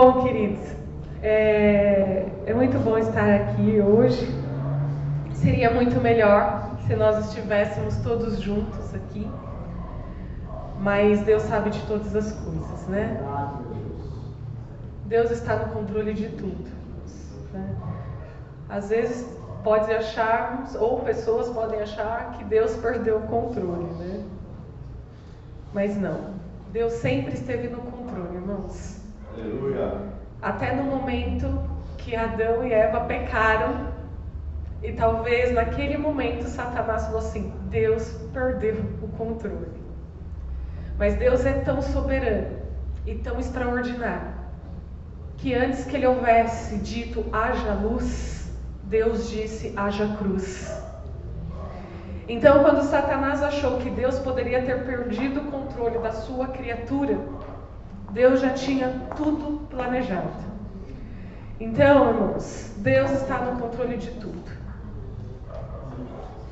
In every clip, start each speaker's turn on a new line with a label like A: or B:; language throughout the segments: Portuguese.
A: Bom, queridos, é, é muito bom estar aqui hoje. Seria muito melhor se nós estivéssemos todos juntos aqui, mas Deus sabe de todas as coisas, né? Deus está no controle de tudo. Né? Às vezes pode acharmos, ou pessoas podem achar que Deus perdeu o controle, né? Mas não. Deus sempre esteve no controle, irmãos.
B: Aleluia.
A: Até no momento que Adão e Eva pecaram, e talvez naquele momento Satanás falou assim: Deus perdeu o controle. Mas Deus é tão soberano e tão extraordinário que antes que ele houvesse dito haja luz, Deus disse haja cruz. Então, quando Satanás achou que Deus poderia ter perdido o controle da sua criatura, Deus já tinha tudo planejado. Então, irmãos, Deus está no controle de tudo.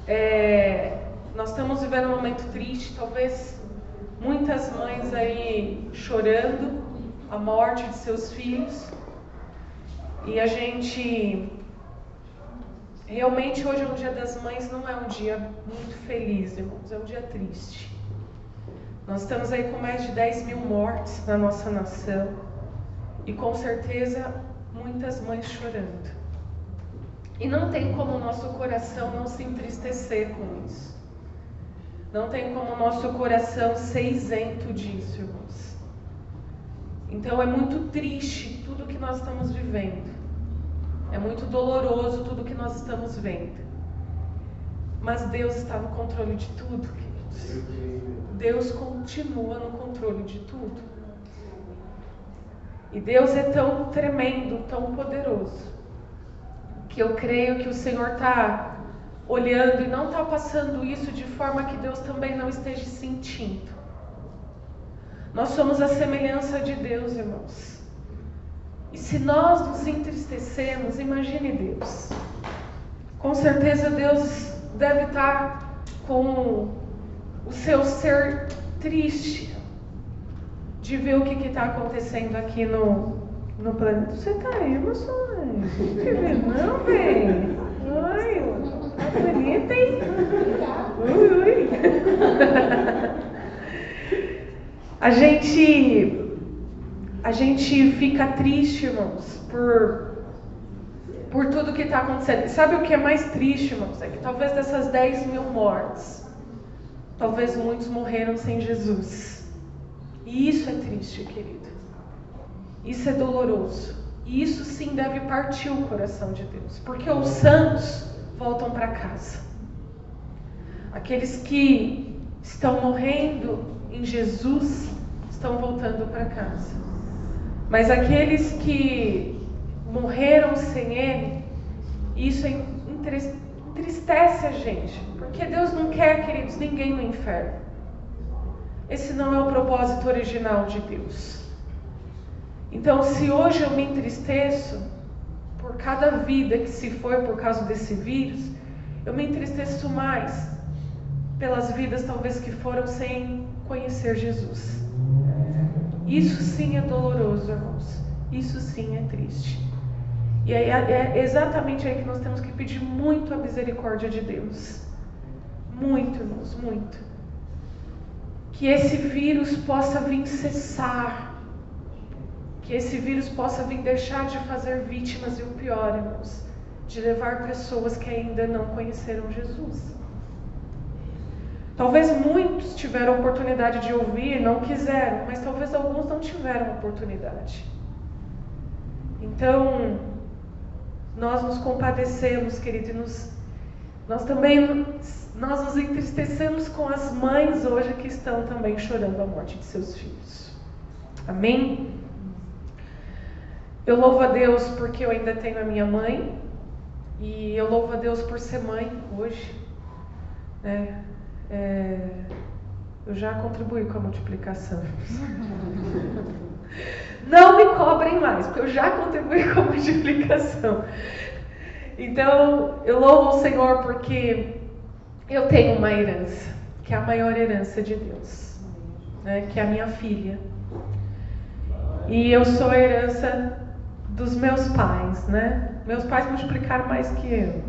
A: É, nós estamos vivendo um momento triste, talvez muitas mães aí chorando a morte de seus filhos. E a gente realmente hoje é um dia das mães, não é um dia muito feliz, irmãos, é um dia triste. Nós estamos aí com mais de 10 mil mortes na nossa nação e com certeza muitas mães chorando. E não tem como o nosso coração não se entristecer com isso. Não tem como o nosso coração ser isento disso, irmãos. Então é muito triste tudo que nós estamos vivendo. É muito doloroso tudo que nós estamos vendo. Mas Deus está no controle de tudo, queridos. Deus continua no controle de tudo. E Deus é tão tremendo, tão poderoso, que eu creio que o Senhor está olhando e não está passando isso de forma que Deus também não esteja sentindo. Nós somos a semelhança de Deus, irmãos. E se nós nos entristecemos, imagine Deus. Com certeza Deus deve estar com o seu ser triste de ver o que está acontecendo aqui no, no planeta. Você está aí, emoções. Não, vem. Ai, tá bonita, hein? Ui, ui. A gente a gente fica triste, irmãos, por, por tudo que está acontecendo. Sabe o que é mais triste, irmãos? É que talvez dessas 10 mil mortes, talvez muitos morreram sem Jesus. E isso é triste, querido. Isso é doloroso. E isso sim deve partir o coração de Deus. Porque os santos voltam para casa. Aqueles que estão morrendo em Jesus estão voltando para casa. Mas aqueles que morreram sem Ele, isso entristece a gente. Porque Deus não quer, queridos, ninguém no inferno. Esse não é o propósito original de Deus. Então, se hoje eu me entristeço por cada vida que se foi por causa desse vírus, eu me entristeço mais pelas vidas talvez que foram sem conhecer Jesus. Isso sim é doloroso, irmãos. Isso sim é triste. E é, é exatamente aí que nós temos que pedir muito a misericórdia de Deus. Muito, irmãos, muito. Que esse vírus possa vir cessar. Que esse vírus possa vir deixar de fazer vítimas e o pior, irmãos, de levar pessoas que ainda não conheceram Jesus. Talvez muitos tiveram oportunidade de ouvir, não quiseram, mas talvez alguns não tiveram oportunidade. Então, nós nos compadecemos, querido, e nos, nós também nós nos entristecemos com as mães hoje que estão também chorando a morte de seus filhos. Amém? Eu louvo a Deus porque eu ainda tenho a minha mãe e eu louvo a Deus por ser mãe hoje. Né? É, eu já contribuí com a multiplicação. Não me cobrem mais, porque eu já contribuí com a multiplicação. Então, eu louvo o Senhor porque eu tenho uma herança, que é a maior herança de Deus, né? que é a minha filha. E eu sou a herança dos meus pais, né? Meus pais multiplicaram mais que eu.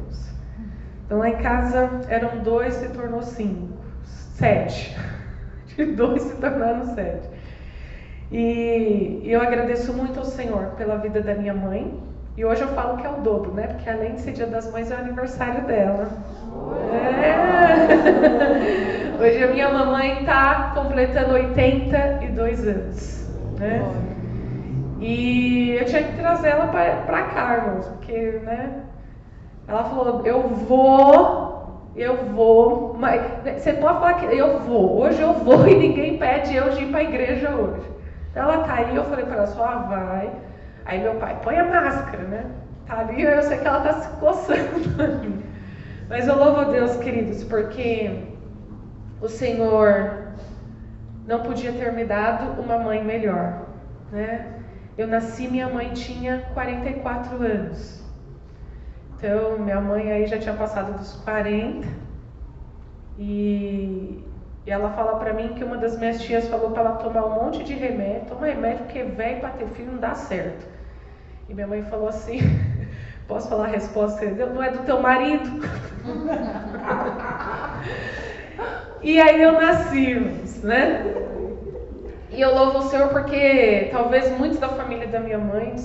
A: Então lá em casa eram dois, se tornou cinco, sete. De dois se tornaram sete. E eu agradeço muito ao Senhor pela vida da minha mãe. E hoje eu falo que é o dobro, né? Porque além de ser dia das mães, é o aniversário dela. É. Hoje a minha mamãe está completando 82 anos. Né? E eu tinha que trazer ela para cá, irmãos, porque, né? Ela falou: Eu vou, eu vou, mas você pode falar que eu vou, hoje eu vou e ninguém pede eu de ir para a igreja hoje. Ela tá aí, eu falei para ela: Só vai. Aí meu pai: Põe a máscara, né? Tá ali, eu sei que ela tá se coçando. Mas eu louvo a Deus, queridos, porque o Senhor não podia ter me dado uma mãe melhor, né? Eu nasci, minha mãe tinha 44 anos. Então, minha mãe aí já tinha passado dos 40. E, ela fala para mim que uma das minhas tias falou para ela tomar um monte de remédio. Toma remédio porque velho para ter filho não dá certo. E minha mãe falou assim: Posso falar a resposta? Não é do teu marido. e aí eu nasci, né? E eu louvo o Senhor porque talvez muitos da família da minha mãe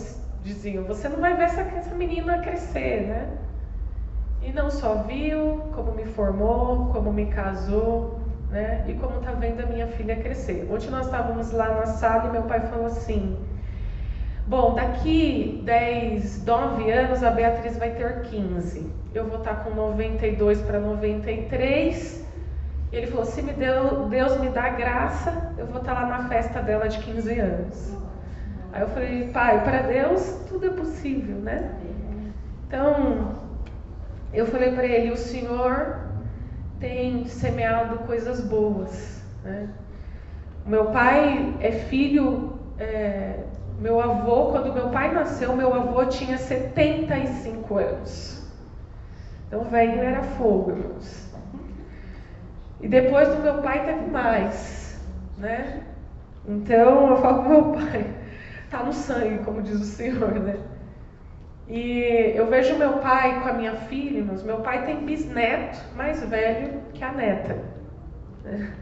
A: diziam: Você não vai ver essa, essa menina crescer, né? E não só viu, como me formou, como me casou, né? E como está vendo a minha filha crescer. Ontem nós estávamos lá na sala e meu pai falou assim: Bom, daqui 10, 9 anos a Beatriz vai ter 15. Eu vou estar com 92 para 93. E ele falou: se me deu, Deus me dá graça, eu vou estar lá na festa dela de 15 anos. Aí eu falei: pai, para Deus tudo é possível, né? Então, eu falei para ele: o Senhor tem semeado coisas boas. Né? O meu pai é filho. É, meu avô, quando meu pai nasceu, meu avô tinha 75 anos. Então, velho era fogo, irmãos. E depois do meu pai teve mais, né? Então, eu falo meu pai, tá no sangue, como diz o Senhor, né? E eu vejo meu pai com a minha filha, irmãos. Meu pai tem bisneto mais velho que a neta. Né?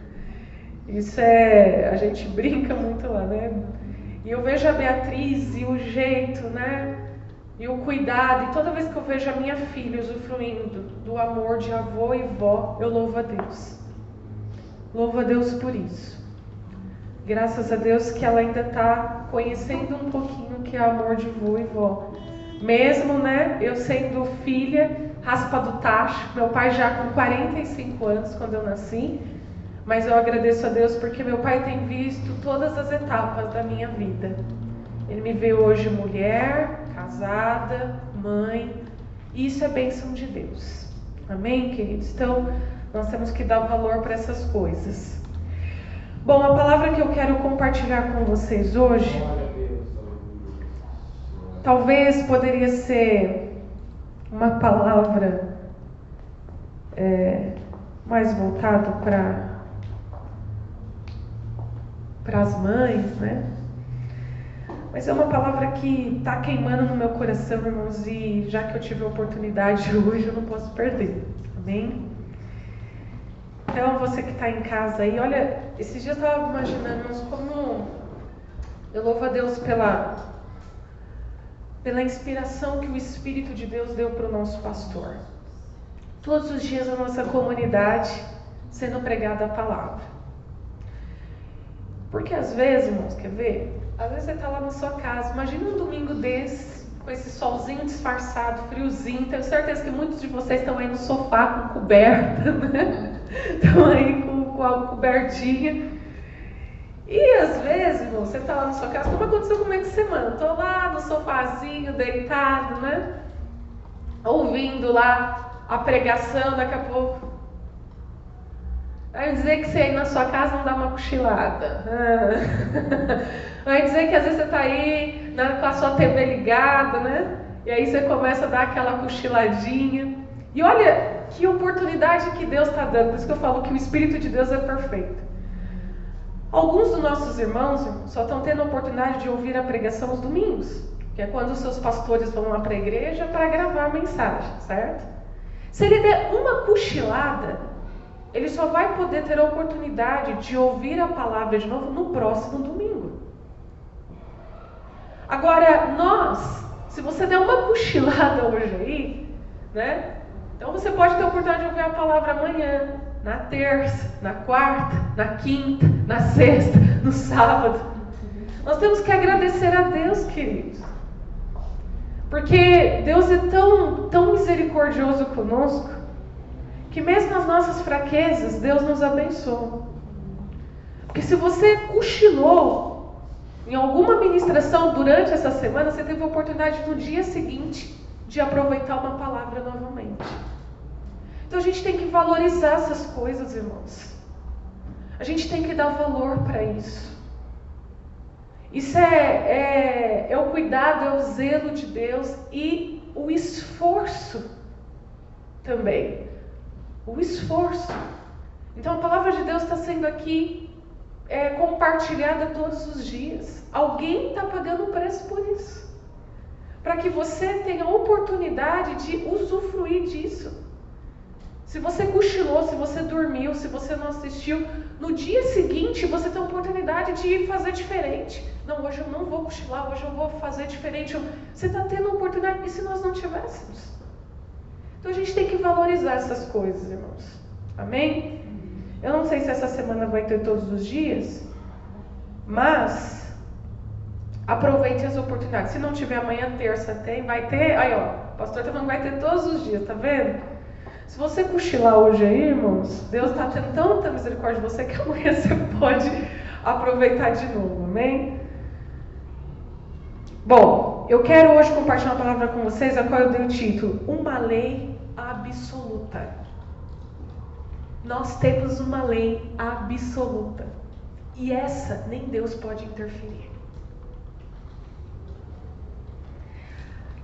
A: Isso é. A gente brinca muito lá, né? E eu vejo a Beatriz e o jeito, né? E o cuidado. E toda vez que eu vejo a minha filha usufruindo do amor de avô e vó, eu louvo a Deus. Louvo a Deus por isso. Graças a Deus que ela ainda está conhecendo um pouquinho o que é amor de avô e vó. Mesmo, né? Eu sendo filha, raspa do tacho, meu pai já com 45 anos quando eu nasci. Mas eu agradeço a Deus porque meu pai tem visto todas as etapas da minha vida. Ele me vê hoje mulher, casada, mãe. E isso é bênção de Deus. Amém, queridos? Então, nós temos que dar valor para essas coisas. Bom, a palavra que eu quero compartilhar com vocês hoje, talvez poderia ser uma palavra é, mais voltada para para as mães, né? Mas é uma palavra que está queimando no meu coração, irmãos, e já que eu tive a oportunidade hoje, eu não posso perder. Amém? Então, você que está em casa aí, olha, esses dias eu estava imaginando, irmãos, como eu louvo a Deus pela, pela inspiração que o Espírito de Deus deu para o nosso pastor. Todos os dias a nossa comunidade sendo pregada a palavra. Porque às vezes, irmãos, quer ver? Às vezes você está lá na sua casa, imagina um domingo desse, com esse solzinho disfarçado, friozinho. Tenho certeza que muitos de vocês estão aí no sofá com coberta, né? Estão aí com, com a cobertinha. E às vezes, irmão, você está lá na sua casa, como aconteceu comigo essa semana? Estou lá no sofazinho, deitado, né? Ouvindo lá a pregação, daqui a pouco Vai dizer que você aí na sua casa não dá uma cochilada. Vai dizer que às vezes você está aí né, com a sua TV ligada, né? E aí você começa a dar aquela cochiladinha. E olha que oportunidade que Deus está dando. Por isso que eu falo que o Espírito de Deus é perfeito. Alguns dos nossos irmãos só estão tendo a oportunidade de ouvir a pregação os domingos, que é quando os seus pastores vão lá para a igreja para gravar a mensagem, certo? Se ele der uma cochilada, ele só vai poder ter a oportunidade de ouvir a palavra de novo no próximo domingo. Agora, nós, se você der uma cochilada hoje aí, né? Então você pode ter a oportunidade de ouvir a palavra amanhã, na terça, na quarta, na quinta, na sexta, no sábado. Nós temos que agradecer a Deus, queridos. Porque Deus é tão, tão misericordioso conosco, que mesmo nas nossas fraquezas, Deus nos abençoa. Porque se você cochilou em alguma ministração durante essa semana, você teve a oportunidade no dia seguinte de aproveitar uma palavra novamente. Então a gente tem que valorizar essas coisas, irmãos. A gente tem que dar valor para isso. Isso é, é, é, o cuidado, é o zelo de Deus e o esforço também. O esforço. Então a palavra de Deus está sendo aqui é, compartilhada todos os dias. Alguém está pagando o preço por isso. Para que você tenha a oportunidade de usufruir disso. Se você cochilou, se você dormiu, se você não assistiu, no dia seguinte você tem a oportunidade de fazer diferente. Não, hoje eu não vou cochilar, hoje eu vou fazer diferente. Você está tendo a oportunidade, e se nós não tivéssemos? Então a gente tem que valorizar essas coisas, irmãos. Amém? Eu não sei se essa semana vai ter todos os dias, mas aproveite as oportunidades. Se não tiver amanhã, terça tem, vai ter. Aí, ó, o pastor está falando que vai ter todos os dias, tá vendo? Se você cochilar hoje aí, irmãos, Deus está tendo tanta misericórdia de você que amanhã você pode aproveitar de novo, amém? Bom, eu quero hoje compartilhar uma palavra com vocês, a qual eu dei o título: Uma lei absoluta. Nós temos uma lei absoluta. E essa nem Deus pode interferir.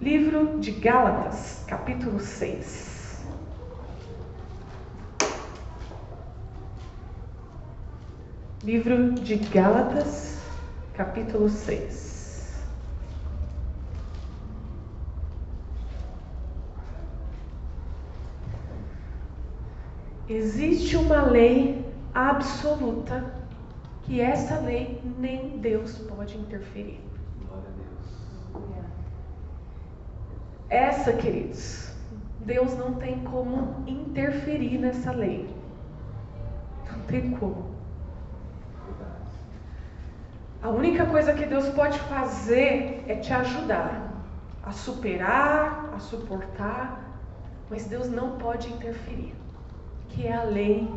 A: Livro de Gálatas, capítulo 6. Livro de Gálatas, capítulo 6. Existe uma lei absoluta que essa lei nem Deus pode interferir. Essa, queridos, Deus não tem como interferir nessa lei. Não tem como. A única coisa que Deus pode fazer é te ajudar a superar, a suportar, mas Deus não pode interferir, que é a lei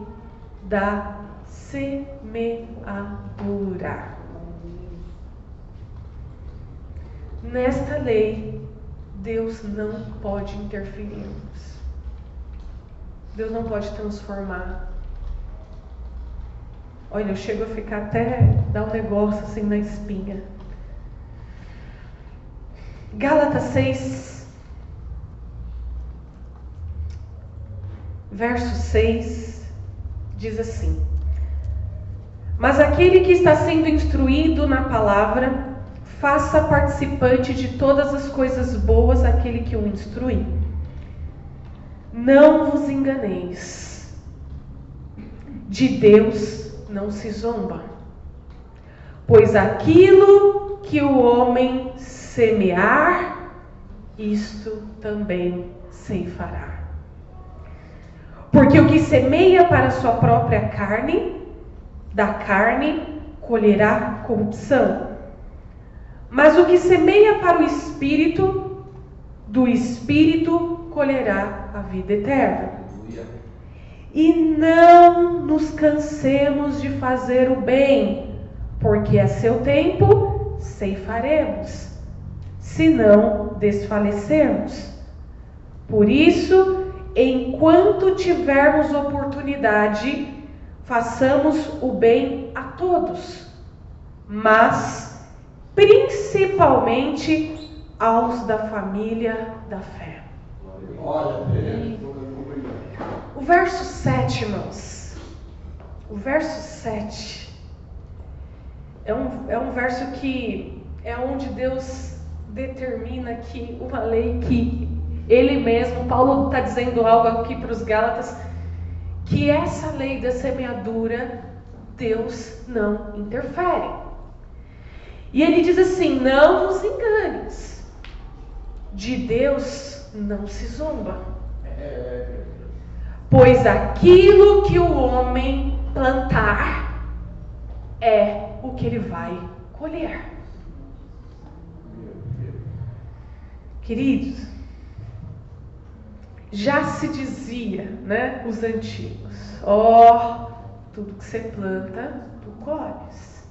A: da semeadura. Nesta lei, Deus não pode interferir. Deus não pode transformar Olha, eu chego a ficar até dar um negócio assim na espinha. Gálatas 6, verso 6, diz assim: Mas aquele que está sendo instruído na palavra, faça participante de todas as coisas boas aquele que o instrui. Não vos enganeis. De Deus não se zomba. Pois aquilo que o homem semear, isto também ceifará. Porque o que semeia para a sua própria carne, da carne colherá corrupção. Mas o que semeia para o espírito, do espírito colherá a vida eterna. E não nos cansemos de fazer o bem, porque a seu tempo ceifaremos, se não desfalecermos. Por isso, enquanto tivermos oportunidade, façamos o bem a todos, mas principalmente aos da família da fé. O verso 7, irmãos. O verso 7 é um, é um verso que é onde Deus determina que uma lei que ele mesmo, Paulo está dizendo algo aqui para os Gálatas, que essa lei da semeadura, Deus não interfere. E ele diz assim: não vos enganes, de Deus não se zomba. Pois aquilo que o homem plantar é o que ele vai colher. Queridos, já se dizia, né, os antigos, ó, oh, tudo que você planta, tu colhes.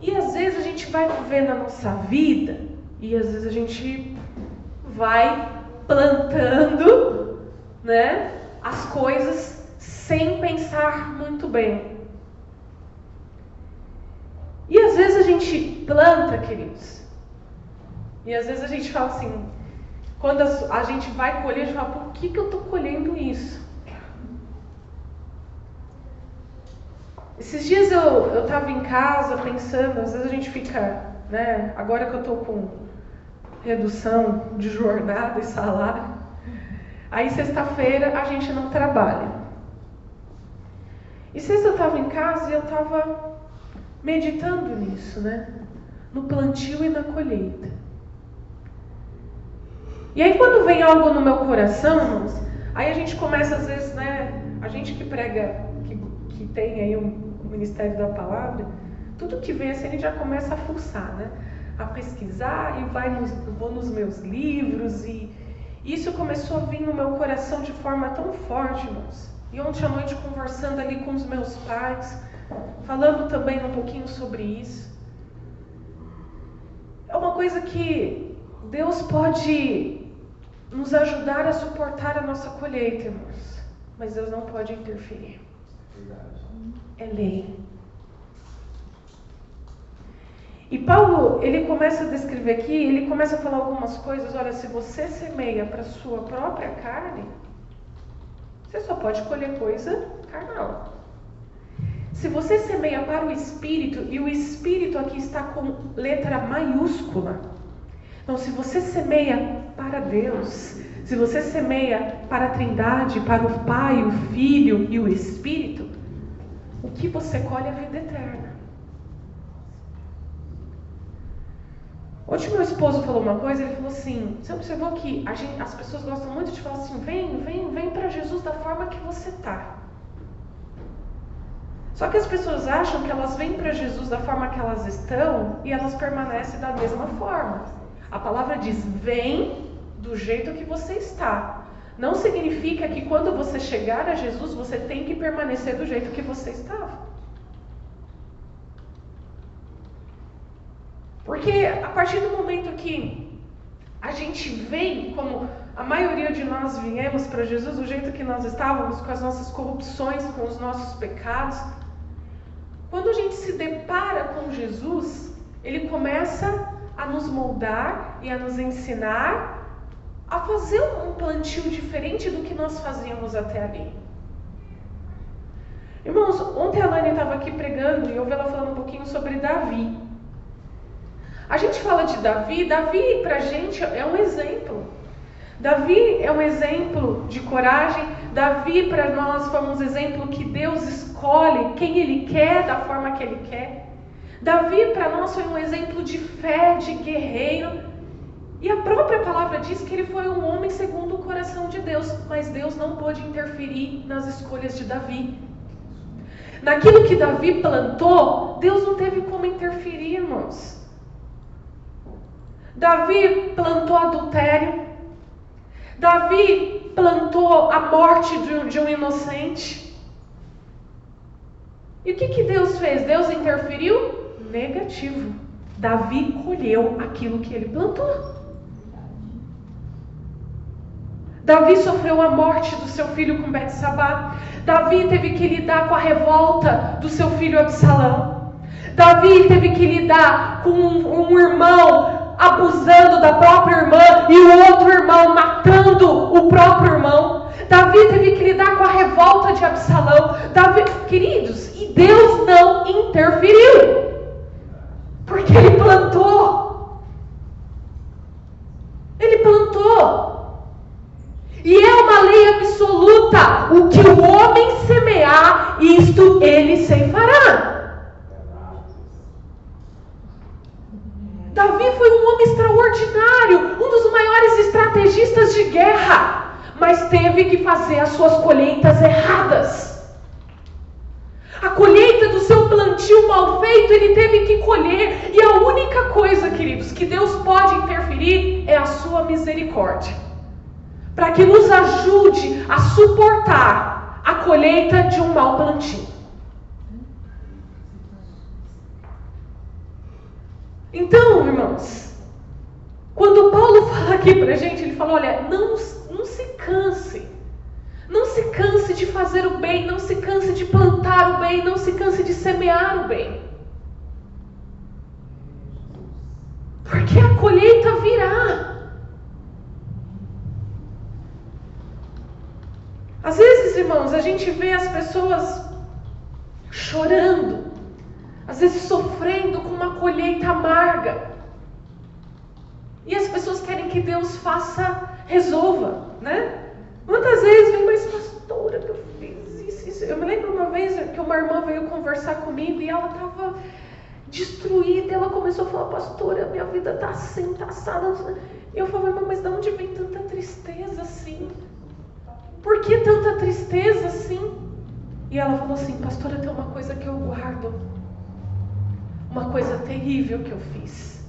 A: E às vezes a gente vai viver na nossa vida e às vezes a gente vai plantando, né, as coisas sem pensar muito bem. E às vezes a gente planta, queridos, e às vezes a gente fala assim, quando a gente vai colher, a gente fala, por que, que eu estou colhendo isso? Esses dias eu estava em casa pensando, às vezes a gente fica, né? Agora que eu estou com redução de jornada e salário, aí sexta-feira a gente não trabalha. E sexta eu estava em casa e eu estava meditando nisso, né? No plantio e na colheita. E aí quando vem algo no meu coração, aí a gente começa às vezes, né? A gente que prega, que, que tem aí um, um ministério da palavra, tudo que vem assim a gente já começa a fuçar, né? A pesquisar e vai nos, vou nos meus livros e isso começou a vir no meu coração de forma tão forte, irmãos. E ontem à noite conversando ali com os meus pais, falando também um pouquinho sobre isso. É uma coisa que Deus pode nos ajudar a suportar a nossa colheita, irmãos. Mas Deus não pode interferir. É lei. E Paulo, ele começa a descrever aqui, ele começa a falar algumas coisas. Olha, se você semeia para sua própria carne, você só pode colher coisa carnal. Se você semeia para o espírito, e o espírito aqui está com letra maiúscula, então, se você semeia para Deus, se você semeia para a Trindade, para o Pai, o Filho e o Espírito, o que você colhe é a vida eterna. Ontem meu esposo falou uma coisa, ele falou assim, você observou que gente, as pessoas gostam muito de falar assim, vem, vem, vem para Jesus da forma que você está. Só que as pessoas acham que elas vêm para Jesus da forma que elas estão e elas permanecem da mesma forma. A palavra diz: vem do jeito que você está. Não significa que quando você chegar a Jesus, você tem que permanecer do jeito que você estava. Porque a partir do momento que a gente vem, como a maioria de nós viemos para Jesus, do jeito que nós estávamos, com as nossas corrupções, com os nossos pecados, quando a gente se depara com Jesus, ele começa a nos moldar e a nos ensinar a fazer um plantio diferente do que nós fazíamos até ali. Irmãos, ontem a Lani estava aqui pregando e eu ouvi ela falando um pouquinho sobre Davi. A gente fala de Davi, Davi para a gente é um exemplo. Davi é um exemplo de coragem. Davi para nós foi um exemplo que Deus escolhe quem Ele quer da forma que Ele quer. Davi para nós foi um exemplo de fé, de guerreiro. E a própria palavra diz que ele foi um homem segundo o coração de Deus, mas Deus não pôde interferir nas escolhas de Davi. Naquilo que Davi plantou, Deus não teve como interferir, irmãos. Davi plantou adultério. Davi plantou a morte de um, de um inocente. E o que, que Deus fez? Deus interferiu? Negativo. Davi colheu aquilo que ele plantou. Davi sofreu a morte do seu filho com Betsabá. Davi teve que lidar com a revolta do seu filho Absalão. Davi teve que lidar com um, um irmão abusando da própria irmã e o outro irmão matando o próprio irmão. Davi teve que lidar com a revolta de Absalão. Davi, queridos, e Deus não interferiu. Porque ele plantou. Ele plantou. E é uma lei absoluta: o que o homem semear, isto ele ceifará. Davi foi um homem extraordinário, um dos maiores estrategistas de guerra, mas teve que fazer as suas colheitas erradas. A colheita do seu plantio mal feito, ele teve que colher. E a única coisa, queridos, que Deus pode interferir é a sua misericórdia. Para que nos ajude a suportar a colheita de um mau plantio. Então, irmãos, quando Paulo fala aqui para a gente, ele fala: olha, não, não se canse. Não se canse de fazer o bem, não se canse de plantar o bem, não se canse de semear o bem. Porque a colheita virá. Às vezes, irmãos, a gente vê as pessoas chorando, às vezes sofrendo com uma colheita amarga. E as pessoas querem que Deus faça, resolva, né? Muitas vezes vem, mas pastora, que eu fiz isso, isso. Eu me lembro uma vez que uma irmã veio conversar comigo e ela estava destruída. Ela começou a falar, pastora, minha vida está assim, está assada. Eu falei, mas de onde vem tanta tristeza assim? Por que tanta tristeza assim? E ela falou assim, pastora, tem uma coisa que eu guardo uma coisa terrível que eu fiz.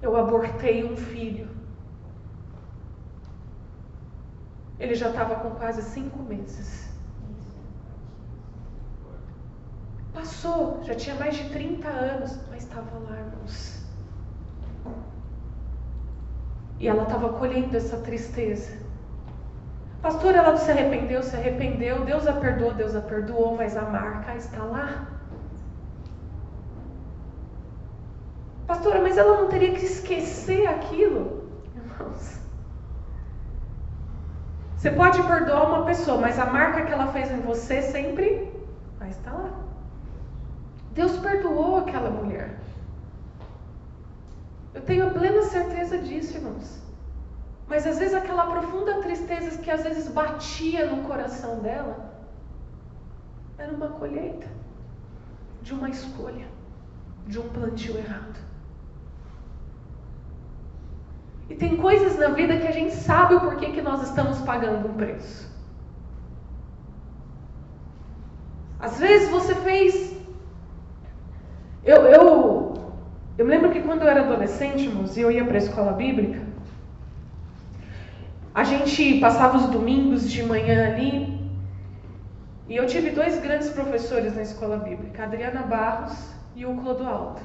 A: Eu abortei um filho. Ele já estava com quase cinco meses. Passou, já tinha mais de 30 anos, mas estava lá, irmãos. E ela estava colhendo essa tristeza. Pastor, ela se arrependeu, se arrependeu, Deus a perdoou, Deus a perdoou, mas a marca está lá. Pastora, mas ela não teria que esquecer aquilo? Irmãos. Você pode perdoar uma pessoa, mas a marca que ela fez em você sempre vai estar lá. Deus perdoou aquela mulher. Eu tenho plena certeza disso, irmãos. Mas às vezes aquela profunda tristeza que às vezes batia no coração dela era uma colheita de uma escolha, de um plantio errado. E tem coisas na vida que a gente sabe o porquê que nós estamos pagando um preço. Às vezes você fez. Eu, eu, eu me lembro que quando eu era adolescente, irmãos, e eu ia para a escola bíblica, a gente passava os domingos de manhã ali. E eu tive dois grandes professores na escola bíblica, Adriana Barros e o Clodoaldo.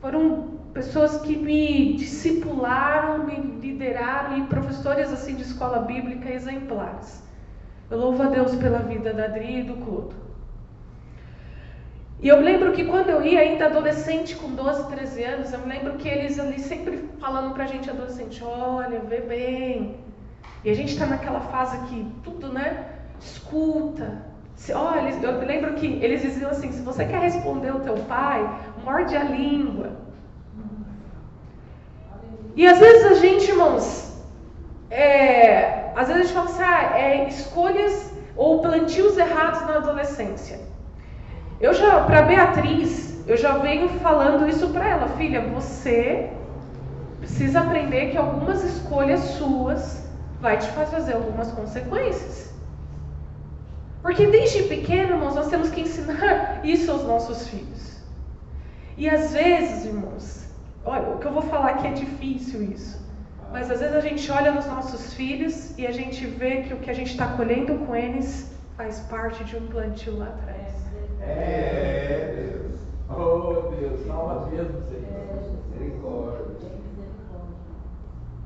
A: Foram pessoas que me discipularam, me lideraram e professores assim de escola bíblica exemplares. Eu louvo a Deus pela vida da Adri e do Clodo. E eu lembro que quando eu ia ainda adolescente, com 12, 13 anos, eu me lembro que eles ali sempre falando pra gente adolescente, olha, vê bem. E a gente está naquela fase que tudo, né? Escuta. Se, olha, eu lembro que eles diziam assim, se você quer responder o teu pai, morde a língua. E às vezes a gente, irmãos, é, às vezes a gente fala assim, ah, é escolhas ou plantios errados na adolescência. Eu já, para Beatriz, eu já venho falando isso para ela, filha, você precisa aprender que algumas escolhas suas vai te fazer algumas consequências. Porque desde pequeno, irmãos, nós temos que ensinar isso aos nossos filhos. E às vezes, irmãos, olha, o que eu vou falar aqui é difícil isso. Mas às vezes a gente olha nos nossos filhos e a gente vê que o que a gente está colhendo com eles faz parte de um plantio lá atrás.
B: É, Deus. Oh, Deus, salva mesmo, Senhor. Misericórdia.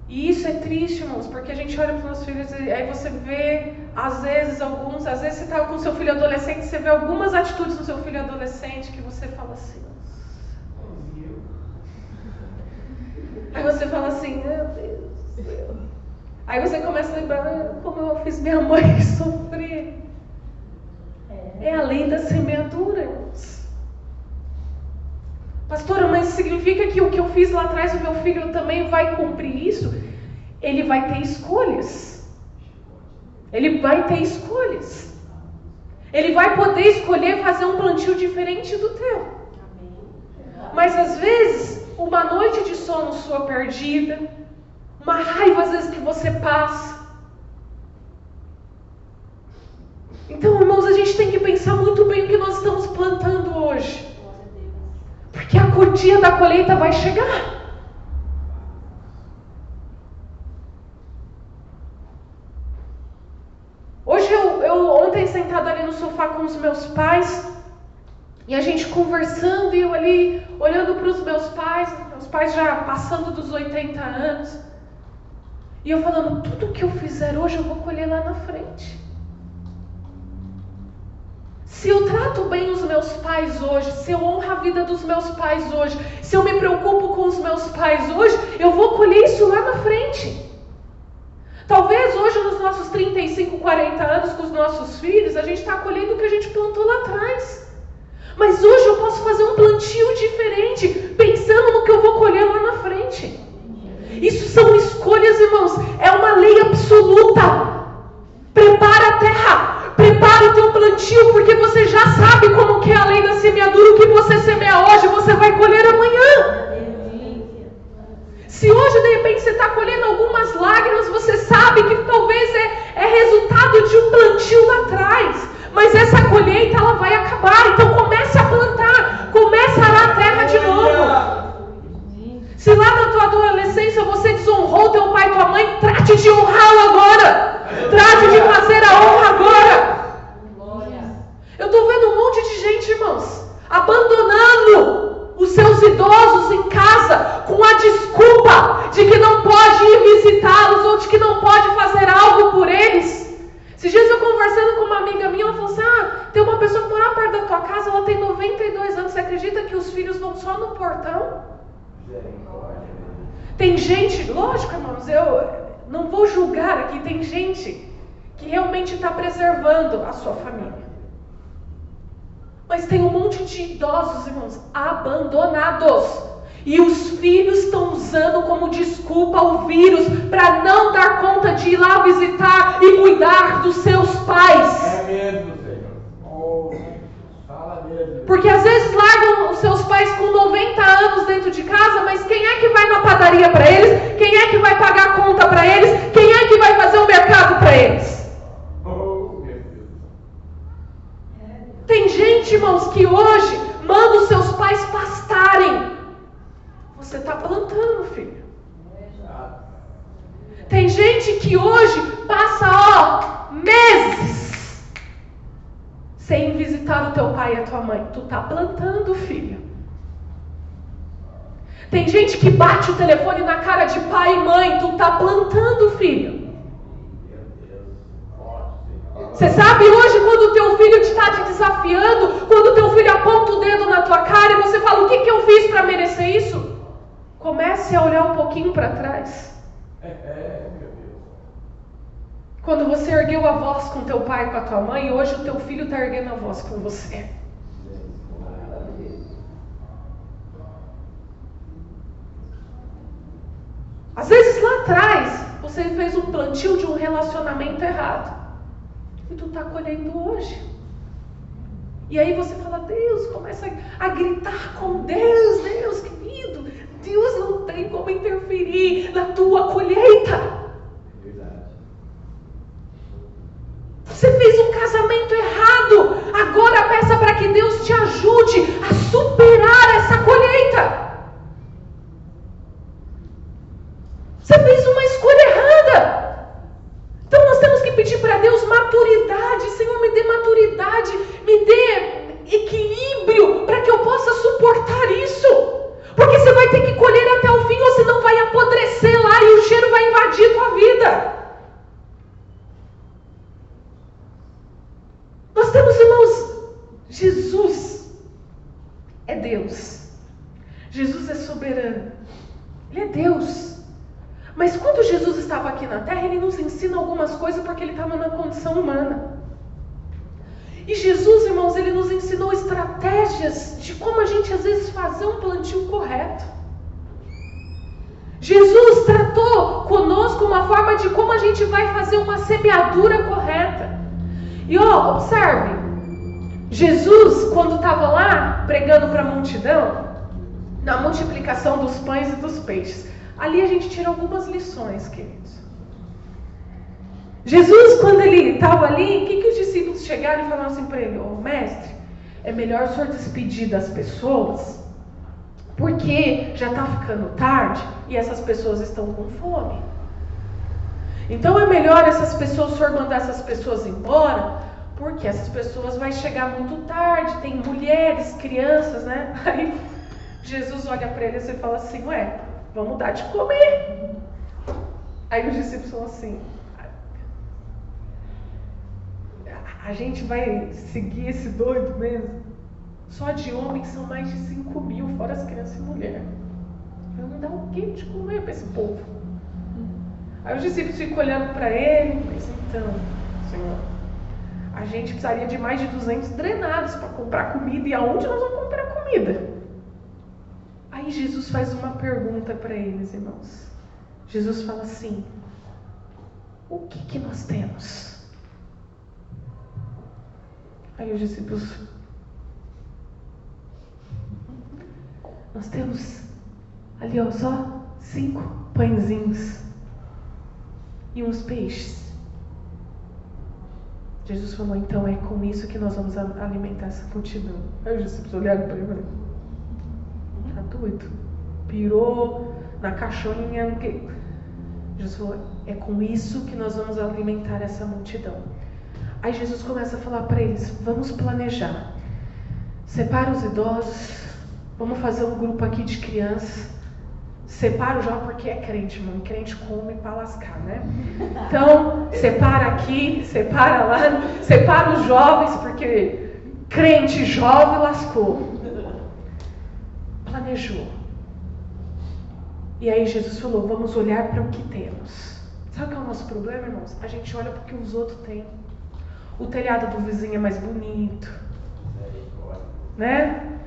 A: E isso é triste, irmãos, porque a gente olha para os nossos filhos e aí você vê, às vezes, alguns, às vezes você está com seu filho adolescente, você vê algumas atitudes no seu filho adolescente que você fala assim, Aí você fala assim, meu Deus. Aí você começa a lembrar como eu fiz minha mãe sofrer. É, é além das semeadura. Pastora, mas significa que o que eu fiz lá atrás, o meu filho também vai cumprir isso? Ele vai ter escolhas. Ele vai ter escolhas. Ele vai poder escolher fazer um plantio diferente do teu. Mas às vezes uma noite de sono sua perdida, uma raiva às vezes que você passa, Então, irmãos, a gente tem que pensar muito bem o que nós estamos plantando hoje. Porque a dia da colheita vai chegar. Hoje eu, eu ontem sentado ali no sofá com os meus pais e a gente conversando e eu ali olhando para os meus pais, meus pais já passando dos 80 anos. E eu falando, tudo que eu fizer hoje eu vou colher lá na frente. Se eu trato bem os meus pais hoje, se eu honro a vida dos meus pais hoje, se eu me preocupo com os meus pais hoje, eu vou colher isso lá na frente. Talvez hoje, nos nossos 35, 40 anos com os nossos filhos, a gente está colhendo o que a gente plantou lá atrás. Mas hoje eu posso fazer um plantio diferente, pensando no que eu vou colher lá na frente. Isso são escolhas, irmãos. É uma lei absoluta. Prepara a terra Prepare o teu plantio, porque você já sabe como que é a lei da semeadura. O que você semeia hoje, você vai colher amanhã. Se hoje, de repente, você está colhendo algumas lágrimas, você sabe que talvez é, é resultado de um plantio lá atrás. Mas essa colheita, ela vai acabar. Então comece a plantar. Comece a arar a terra de novo. Se lá na tua adolescência você desonrou teu pai e tua mãe, trate de honrá-lo agora. Trate de fazer a honra agora. Eu estou vendo um monte de gente, irmãos, abandonando os seus idosos em casa com a desculpa de que não pode ir visitá-los ou de que não pode fazer algo por eles. Esses dias eu conversando com uma amiga minha, ela falou assim: Ah, tem uma pessoa que mora perto da tua casa, ela tem 92 anos. Você acredita que os filhos vão só no portão? Tem gente, lógico, irmãos, eu, não vou julgar aqui, tem gente que realmente está preservando a sua família. Mas tem um monte de idosos, irmãos, abandonados. E os filhos estão usando como desculpa o vírus para não dar conta de ir lá visitar e cuidar dos seus pais.
B: É mesmo, Senhor. Oh, fala mesmo.
A: Porque às vezes largam os seus pais com 90 anos dentro de casa, mas quem é que vai na padaria para eles? Quem é que vai pagar a conta para eles? Quem é que vai fazer o mercado para eles? Tem gente, irmãos, que hoje manda os seus pais pastarem. Você está plantando, filho. Tem gente que hoje passa, ó, meses sem visitar o teu pai e a tua mãe. Tu está plantando, filho. Tem gente que bate o telefone na cara de pai e mãe. Tu está plantando, filho. Você sabe hoje quando o teu filho está te desafiando, quando o teu filho aponta o dedo na tua cara e você fala: O que, que eu fiz para merecer isso? Comece a olhar um pouquinho para trás. Quando você ergueu a voz com teu pai e com a tua mãe, hoje o teu filho está erguendo a voz com você. Às vezes lá atrás você fez um plantio de um relacionamento errado e tu está colhendo hoje. E aí você fala, Deus, começa a gritar com Deus, Deus querido, Deus não tem como interferir na tua colheita. Você fez um casamento errado. Agora peça para que Deus te ajude a superar essa colheita. Você fez uma escolha errada. Então nós temos que pedir para Deus maturidade. Senhor, me dê maturidade, me dê equilíbrio para que eu possa suportar isso. Porque você vai ter que colher até o fim, ou senão vai apodrecer lá e o cheiro vai invadir tua vida. Nós temos, irmãos, Jesus é Deus. Jesus é soberano. Ele é Deus. Mas quando Jesus estava aqui na terra, ele nos ensina algumas coisas porque ele estava na condição humana. E Jesus, irmãos, ele nos ensinou estratégias de como a gente às vezes fazer um plantio correto. Jesus tratou conosco uma forma de como a gente vai fazer uma semeadura correta. E ó, observe, Jesus, quando estava lá pregando para a multidão, na multiplicação dos pães e dos peixes, ali a gente tira algumas lições, queridos. Jesus, quando ele estava ali, o que, que os discípulos chegaram e falaram assim para ele: oh, mestre, é melhor o senhor despedir das pessoas, porque já está ficando tarde e essas pessoas estão com fome. Então é melhor essas pessoas, o senhor mandar essas pessoas embora, porque essas pessoas vão chegar muito tarde, tem mulheres, crianças, né? Aí Jesus olha para eles e fala assim: Ué, vamos dar de comer. Aí os discípulos falam assim: A gente vai seguir esse doido mesmo? Só de homens são mais de 5 mil, fora as crianças e mulheres. Vamos dar o que de comer para esse povo? Aí os discípulos ficam olhando para ele, mas então, Senhor, a gente precisaria de mais de 200 drenados para comprar comida, e aonde nós vamos comprar comida? Aí Jesus faz uma pergunta para eles, irmãos. Jesus fala assim: O que, que nós temos? Aí os discípulos. Nós temos ali, ó, só cinco pãezinhos e uns peixes. Jesus falou, então é com isso que nós vamos alimentar essa multidão. Aí os discípulos olharam para ele e falaram, doido? Pirou na caixoninha. Jesus falou, é com isso que nós vamos alimentar essa multidão. Aí Jesus começa a falar para eles: vamos planejar. Separa os idosos, vamos fazer um grupo aqui de crianças. Separa o jovem porque é crente, mano. Crente come para lascar, né? Então, separa aqui, separa lá, separa os jovens, porque crente jovem lascou. Planejou. E aí Jesus falou: vamos olhar para o que temos. Sabe qual é o nosso problema, irmãos? A gente olha para o que os outros têm. O telhado do vizinho é mais bonito. Né?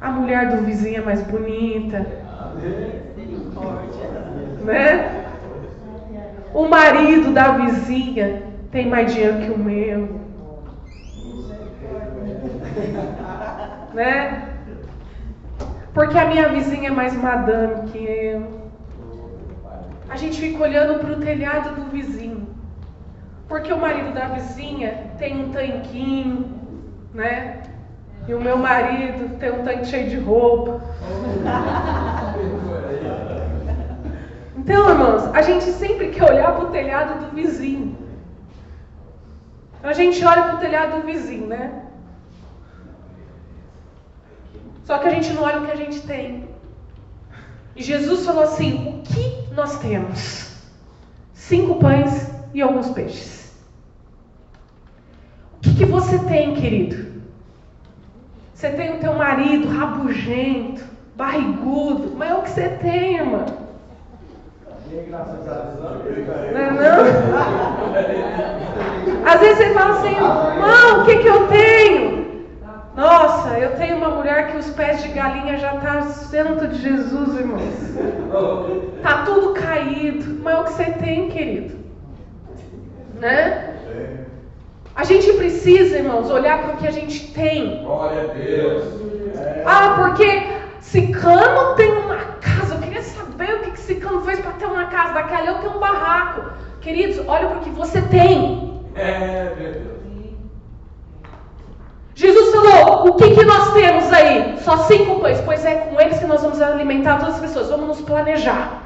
A: A mulher do vizinho é mais bonita. Né? O marido da vizinha tem mais dinheiro que o meu. Né? Porque a minha vizinha é mais madame que eu. A gente fica olhando para o telhado do vizinho. Porque o marido da vizinha tem um tanquinho, né? E o meu marido tem um tanque cheio de roupa. Então, irmãos, a gente sempre quer olhar para o telhado do vizinho. A gente olha para o telhado do vizinho, né? Só que a gente não olha o que a gente tem. E Jesus falou assim: o que nós temos? Cinco pães e alguns peixes. O que, que você tem, querido? Você tem o teu marido rabugento, barrigudo, mas é o que você tem, irmã. Não é não? Às vezes você fala assim, irmão, o que, que eu tenho? Nossa, eu tenho uma mulher que os pés de galinha já tá santo de Jesus, irmãos. Tá tudo caído, mas é o que você tem, querido. Né? A gente precisa, irmãos, olhar para o que a gente tem.
B: Glória a Deus.
A: Ah, porque Cicano tem uma casa. Eu queria saber o que Cicano fez para ter uma casa daquela. Eu tenho um barraco. Queridos, olha para o que você tem.
B: É, meu Deus.
A: Jesus falou: o que, que nós temos aí? Só cinco pães. Pois é com eles que nós vamos alimentar todas as pessoas. Vamos nos planejar.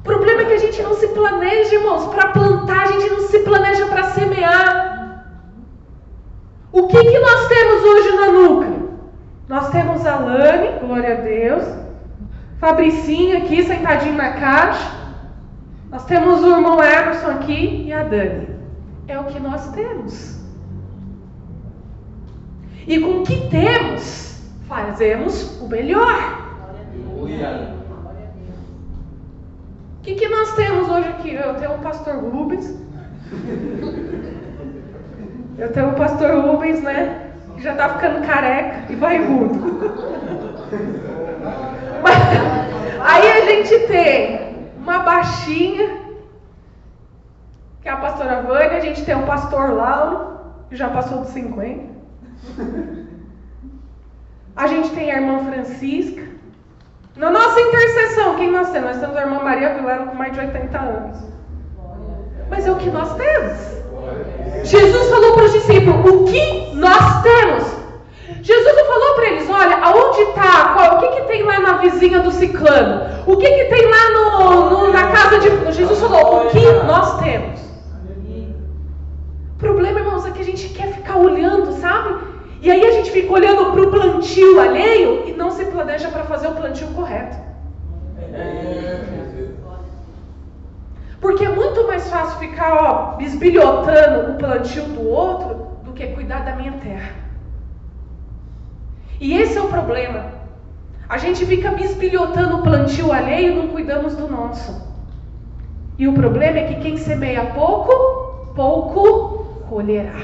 A: O problema é que a gente não se planeja, irmãos, para plantar, a gente não se planeja para semear. O que, que nós temos hoje na nuca? Nós temos a Lani, glória a Deus, Fabricinho aqui sentadinho na caixa. Nós temos o irmão Emerson aqui e a Dani. É o que nós temos. E com o que temos, fazemos o melhor. O que, que nós temos hoje aqui? Eu tenho o pastor Rubens. Eu tenho o pastor Rubens, né? Que já tá ficando careca e barrigudo. Mas, gente tem uma baixinha, que é a pastora Vânia, a gente tem um pastor Laulo, que já passou dos 50. A gente tem a irmã Francisca. Na nossa intercessão, quem nós temos? Nós temos a irmã Maria Vilera com mais de 80 anos. Mas é o que nós temos. Jesus falou para os discípulos: o que nós temos? Jesus não falou para eles: olha, aonde está? O que, que tem lá na vizinha do ciclano? O que, que tem lá no, no, na casa de. Jesus falou: o que nós temos? O problema, irmãos, é que a gente quer ficar olhando, sabe? E aí a gente fica olhando para o plantio alheio e não se planeja para fazer o plantio correto. Porque é muito mais fácil ficar ó, bisbilhotando o plantio do outro do que cuidar da minha terra. E esse é o problema. A gente fica bisbilhotando o plantio alheio e não cuidamos do nosso. E o problema é que quem semeia pouco, pouco colherá.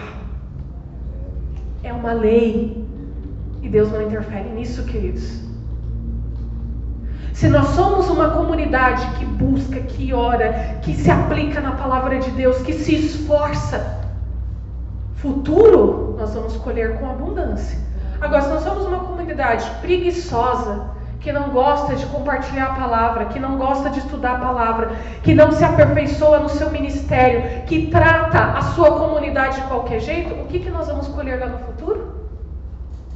A: É uma lei. E Deus não interfere nisso, queridos. Se nós somos uma comunidade que busca, que ora, que se aplica na palavra de Deus, que se esforça, futuro nós vamos colher com abundância. Agora, se nós somos uma comunidade preguiçosa, que não gosta de compartilhar a palavra, que não gosta de estudar a palavra, que não se aperfeiçoa no seu ministério, que trata a sua comunidade de qualquer jeito, o que, que nós vamos colher lá no futuro?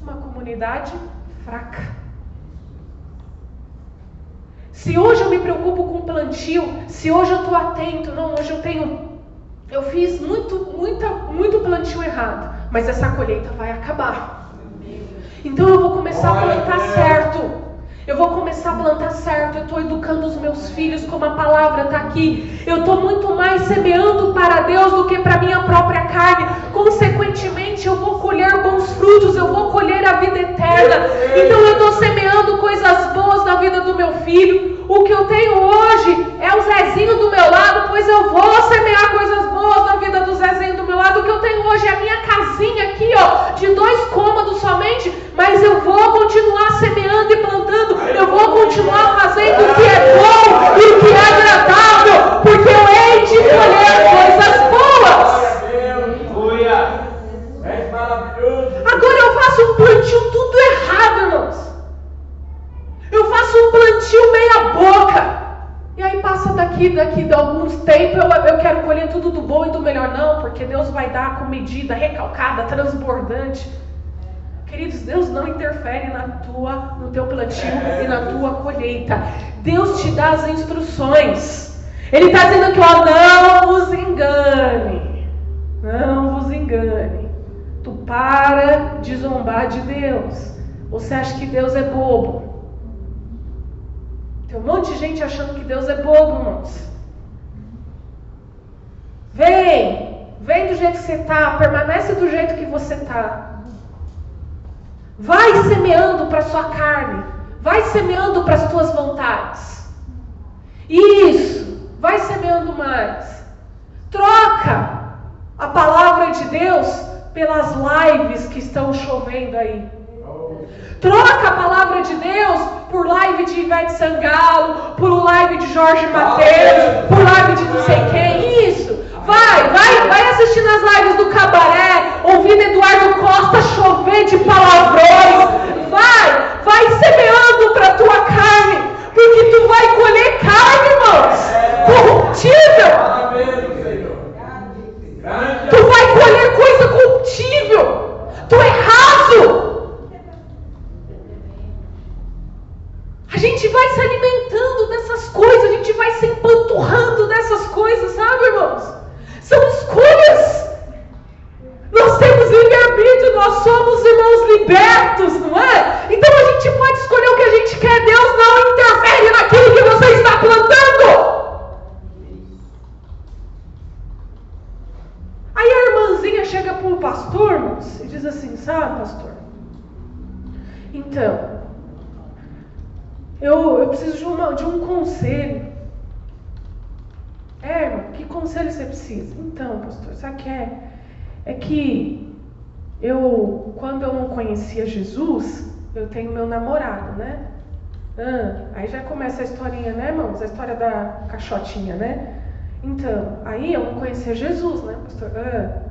A: Uma comunidade fraca. Se hoje eu me preocupo com plantio, se hoje eu estou atento, não, hoje eu tenho. Eu fiz muito, muita, muito plantio errado, mas essa colheita vai acabar. Então eu vou começar a plantar certo. Eu vou começar a plantar certo. Eu estou educando os meus filhos como a palavra está aqui. Eu estou muito mais semeando para Deus do que para minha própria carne. Consequentemente, eu vou colher bons frutos. Eu vou colher a vida eterna. Então eu estou semeando coisas boas na vida do meu filho. O que eu tenho hoje é o Zezinho do meu lado, pois eu vou semear coisas boas na vida do Zezinho do lado. Que eu tenho hoje é a minha casinha aqui, ó, de dois cômodos somente, mas eu vou continuar semeando e plantando. Eu vou continuar fazendo o que é bom e o que é agradável, porque eu hei de colher coisas boas. Agora eu faço um plantio tudo errado, irmãos. Eu faço um plantio meia boca. E aí passa daqui, daqui de alguns tempos, eu, eu quero colher tudo do bom e do melhor. Não, porque Deus vai dar com medida recalcada, transbordante. Queridos, Deus não interfere na tua, no teu plantio e na tua colheita. Deus te dá as instruções. Ele está dizendo aqui, ó, não vos engane. Não vos engane. Tu para de zombar de Deus. Você acha que Deus é bobo? Tem um monte de gente achando que Deus é bobo, irmãos. Vem, vem do jeito que você está, permanece do jeito que você está. Vai semeando para sua carne, vai semeando para as tuas vontades. Isso, vai semeando mais. Troca a palavra de Deus pelas lives que estão chovendo aí. Troca a palavra de Deus por live de Ivete Sangalo, por live de Jorge Mateus, por live de não sei quem. Isso. Vai, vai, vai assistir nas lives do Cabaré, ouvindo Eduardo Costa chover de palavrões. Vai, vai semeando para tua carne, porque tu vai colher carne, irmãos, corruptível. Tu vai colher coisa corruptível. Tu é raso. A gente vai se alimentando dessas coisas, a gente vai se empanturrando dessas coisas, sabe, irmãos? São escolhas. Nós temos livre-arbítrio, nós somos irmãos libertos, não é? Então a gente pode escolher o que a gente quer, Deus não interfere naquilo que você está plantando. Aí a irmãzinha chega para o pastor, irmãos, e diz assim: sabe, pastor? Então, eu, eu preciso de, uma, de um conselho. É, irmão, que conselho você precisa? Então, pastor, sabe que é? É que eu, quando eu não conhecia Jesus, eu tenho meu namorado, né? Ah, aí já começa a historinha, né, irmãos? A história da caixotinha, né? Então, aí eu não conhecia Jesus, né, pastor? Ah,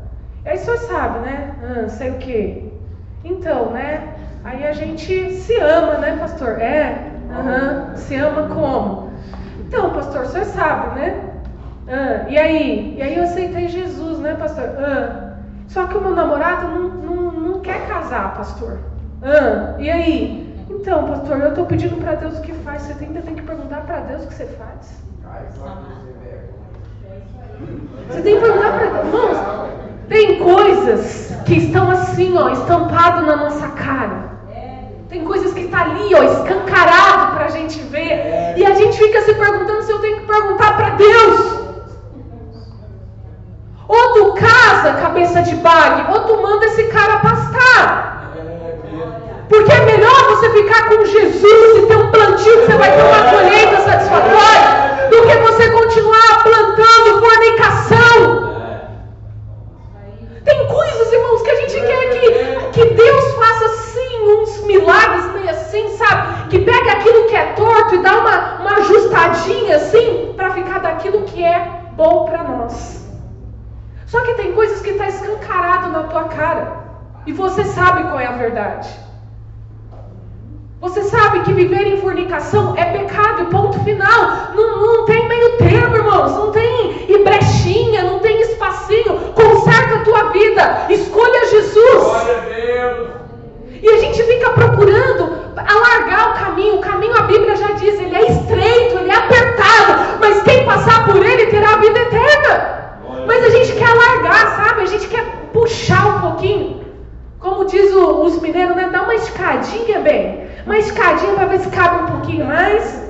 A: aí o senhor sabe, né? Ah, sei o quê. Então, né? Aí a gente se ama, né, pastor? É? Uhum. Se ama como? Então, pastor, o senhor sabe, né? Ah, e aí? E aí eu aceitei Jesus, né, pastor? Ah, só que o meu namorado não, não, não quer casar, pastor. Ah, e aí? Então, pastor, eu estou pedindo para Deus o que faz. Você ainda tem que perguntar para Deus o que você faz. Você tem que perguntar para Deus. Irmãos, tem coisas que estão assim, ó, estampado na nossa cara. Tem coisas que está ali, ó, escancarado para a gente ver. E a gente fica se perguntando se eu tenho que perguntar para Deus. Ou tu casa, cabeça de bag, ou tu manda esse cara pastar. Porque é melhor você ficar com Jesus e ter um plantio que você vai ter uma colheita satisfatória do que você continuar plantando fornicação. Tem coisas, irmãos, que a gente quer que, que Deus faça assim, uns milagres meio assim, sabe? Que pegue aquilo e dá uma, uma ajustadinha assim, para ficar daquilo que é bom para nós. Só que tem coisas que está escancarado na tua cara. E você sabe qual é a verdade. Você sabe que viver em fornicação é pecado, ponto final. Não, não tem meio termo, irmãos. Não tem e brechinha, não tem espacinho. Conserta a tua vida. Escolha Jesus. Glória a Deus. E a gente fica procurando alargar o caminho. O caminho, a Bíblia já diz, ele é estreito, ele é apertado. Mas quem passar por ele terá a vida eterna. Mas a gente quer alargar, sabe? A gente quer puxar um pouquinho. Como diz o, os mineiros, né? Dá uma escadinha, bem uma escadinha para ver se cabe um pouquinho mais.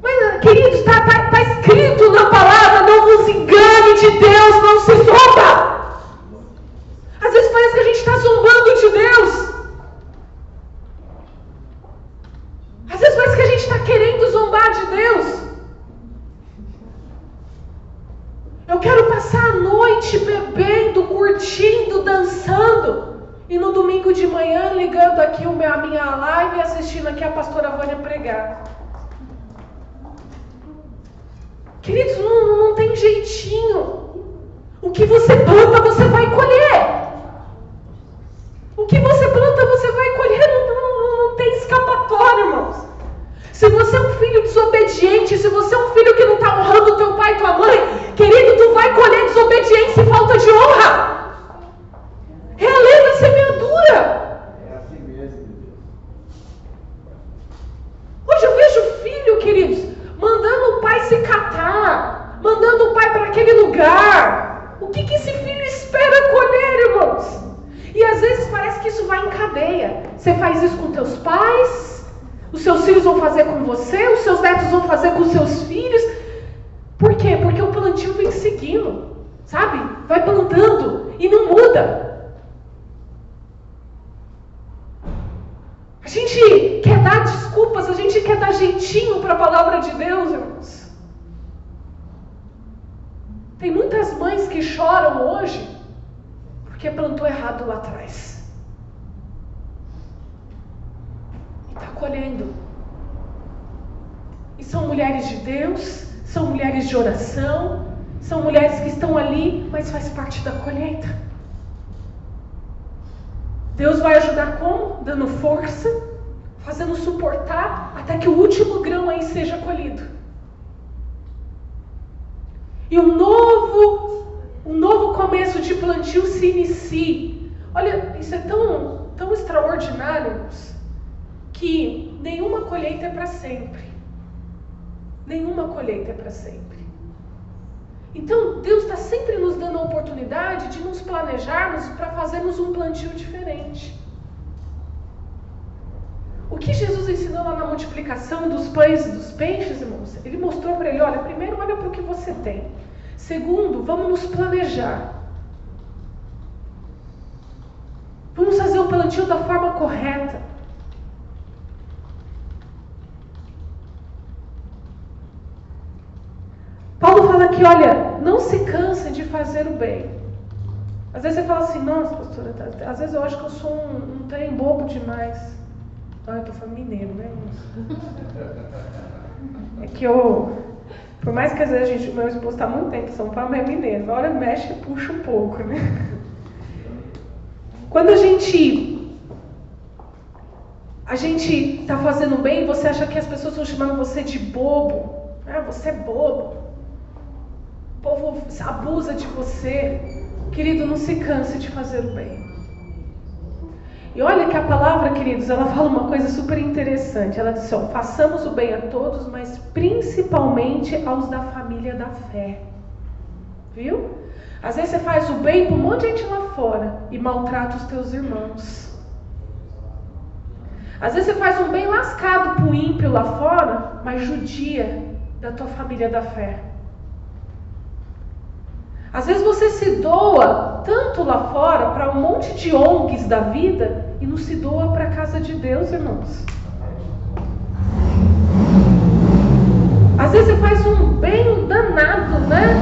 A: Mas, queridos, está tá, tá escrito na palavra: não vos engane de Deus, não se zomba. Às vezes parece que a gente está zombando de Deus. Às vezes parece que a gente está querendo zombar de Deus. Eu quero passar a noite bebendo, curtindo, dançando. E no domingo de manhã, ligando aqui a minha live assistindo aqui a pastora Vânia pregar. Queridos, não, não tem jeitinho. O que você planta, você vai colher. O que você planta, você vai colher. Não, não, não tem escapatória, irmãos. Se você é um filho desobediente, se você é um filho que não está honrando teu pai e tua mãe, querido, tu vai colher desobediência e falta de honra. É a lei da semeadura. É assim mesmo. Hoje eu vejo filho, queridos, mandando o pai se catar, mandando o pai para aquele lugar. O que, que esse filho espera colher, irmãos? E às vezes parece que isso vai em cadeia. Você faz isso com teus pais, os seus filhos vão fazer com você, os seus netos vão fazer com os seus filhos. Por quê? Porque o plantio vem seguindo, sabe? Vai plantando e não muda. A gente quer dar desculpas, a gente quer dar jeitinho para a palavra de Deus, irmãos. Tem muitas mães que choram hoje porque plantou errado lá atrás. E está colhendo. E são mulheres de Deus, são mulheres de oração, são mulheres que estão ali, mas faz parte da colheita. Deus vai ajudar como? Dando força, fazendo suportar até que o último grão aí seja colhido. E um novo, um novo começo de plantio se inicie. Olha, isso é tão, tão extraordinário que nenhuma colheita é para sempre. Nenhuma colheita é para sempre. Então, Deus está sempre nos dando a oportunidade de nos planejarmos para fazermos um plantio diferente. O que Jesus ensinou lá na multiplicação dos pães e dos peixes, irmãos? Ele mostrou para ele: olha, primeiro, olha para o que você tem. Segundo, vamos nos planejar. Vamos fazer o plantio da forma correta. Paulo fala que, olha, não se canse de fazer o bem. Às vezes você fala assim, nossa, pastora, tá, às vezes eu acho que eu sou um, um trem bobo demais. Ah, eu tô falando mineiro, né? É que eu. Por mais que às vezes a gente, meu esposo está muito tempo em São Paulo, mas é mineiro. A hora mexe puxa um pouco, né? Quando a gente. A gente está fazendo bem, você acha que as pessoas estão chamando você de bobo. Ah, você é bobo. O povo abusa de você. Querido, não se canse de fazer o bem. E olha que a palavra, queridos, ela fala uma coisa super interessante. Ela diz: ó, façamos o bem a todos, mas principalmente aos da família da fé. Viu? Às vezes você faz o bem para um monte de gente lá fora e maltrata os teus irmãos. Às vezes você faz um bem lascado para o ímpio lá fora, mas judia da tua família da fé. Às vezes você se doa tanto lá fora para um monte de ONGs da vida e não se doa para a casa de Deus, irmãos. Às vezes você faz um bem danado, né?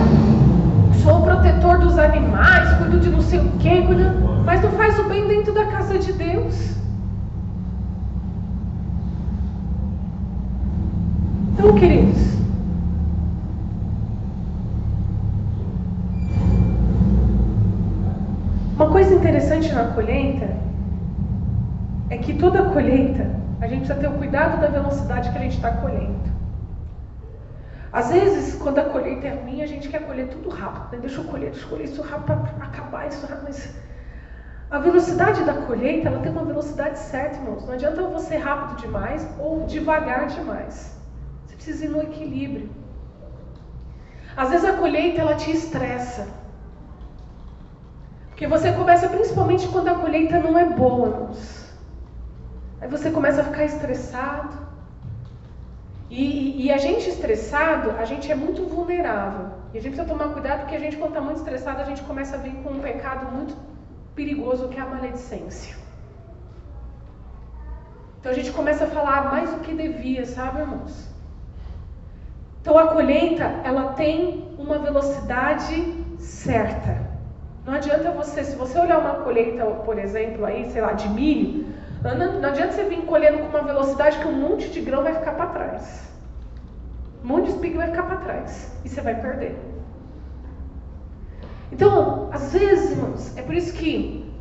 A: Sou o protetor dos animais, cuido de não sei o quê, cuido... mas não faz o bem dentro da casa de Deus. Então, queridos, Uma coisa interessante na colheita é que toda colheita a gente precisa ter o cuidado da velocidade que a gente está colhendo. Às vezes, quando a colheita é ruim, a gente quer colher tudo rápido. Né? Deixa eu colher, deixa eu colher isso rápido para acabar isso rápido. Mas a velocidade da colheita, ela tem uma velocidade certa, irmãos. Não adianta você rápido demais ou devagar demais. Você precisa ir no equilíbrio. Às vezes a colheita, ela te estressa. Porque você começa principalmente quando a colheita não é boa, irmãos. Aí você começa a ficar estressado. E, e, a gente estressado, a gente é muito vulnerável. E a gente precisa tomar cuidado porque a gente, quando está muito estressado, a gente começa a vir com um pecado muito perigoso que é a maledicência. Então a gente começa a falar mais do que devia, sabe, irmãos? Então a colheita, ela tem uma velocidade certa. Não adianta você, se você olhar uma colheita, por exemplo, aí, sei lá, de milho, não, não adianta você vir colhendo com uma velocidade que um monte de grão vai ficar para trás. Um monte de espiga vai ficar para trás. E você vai perder. Então, às vezes, irmãos, é por isso que,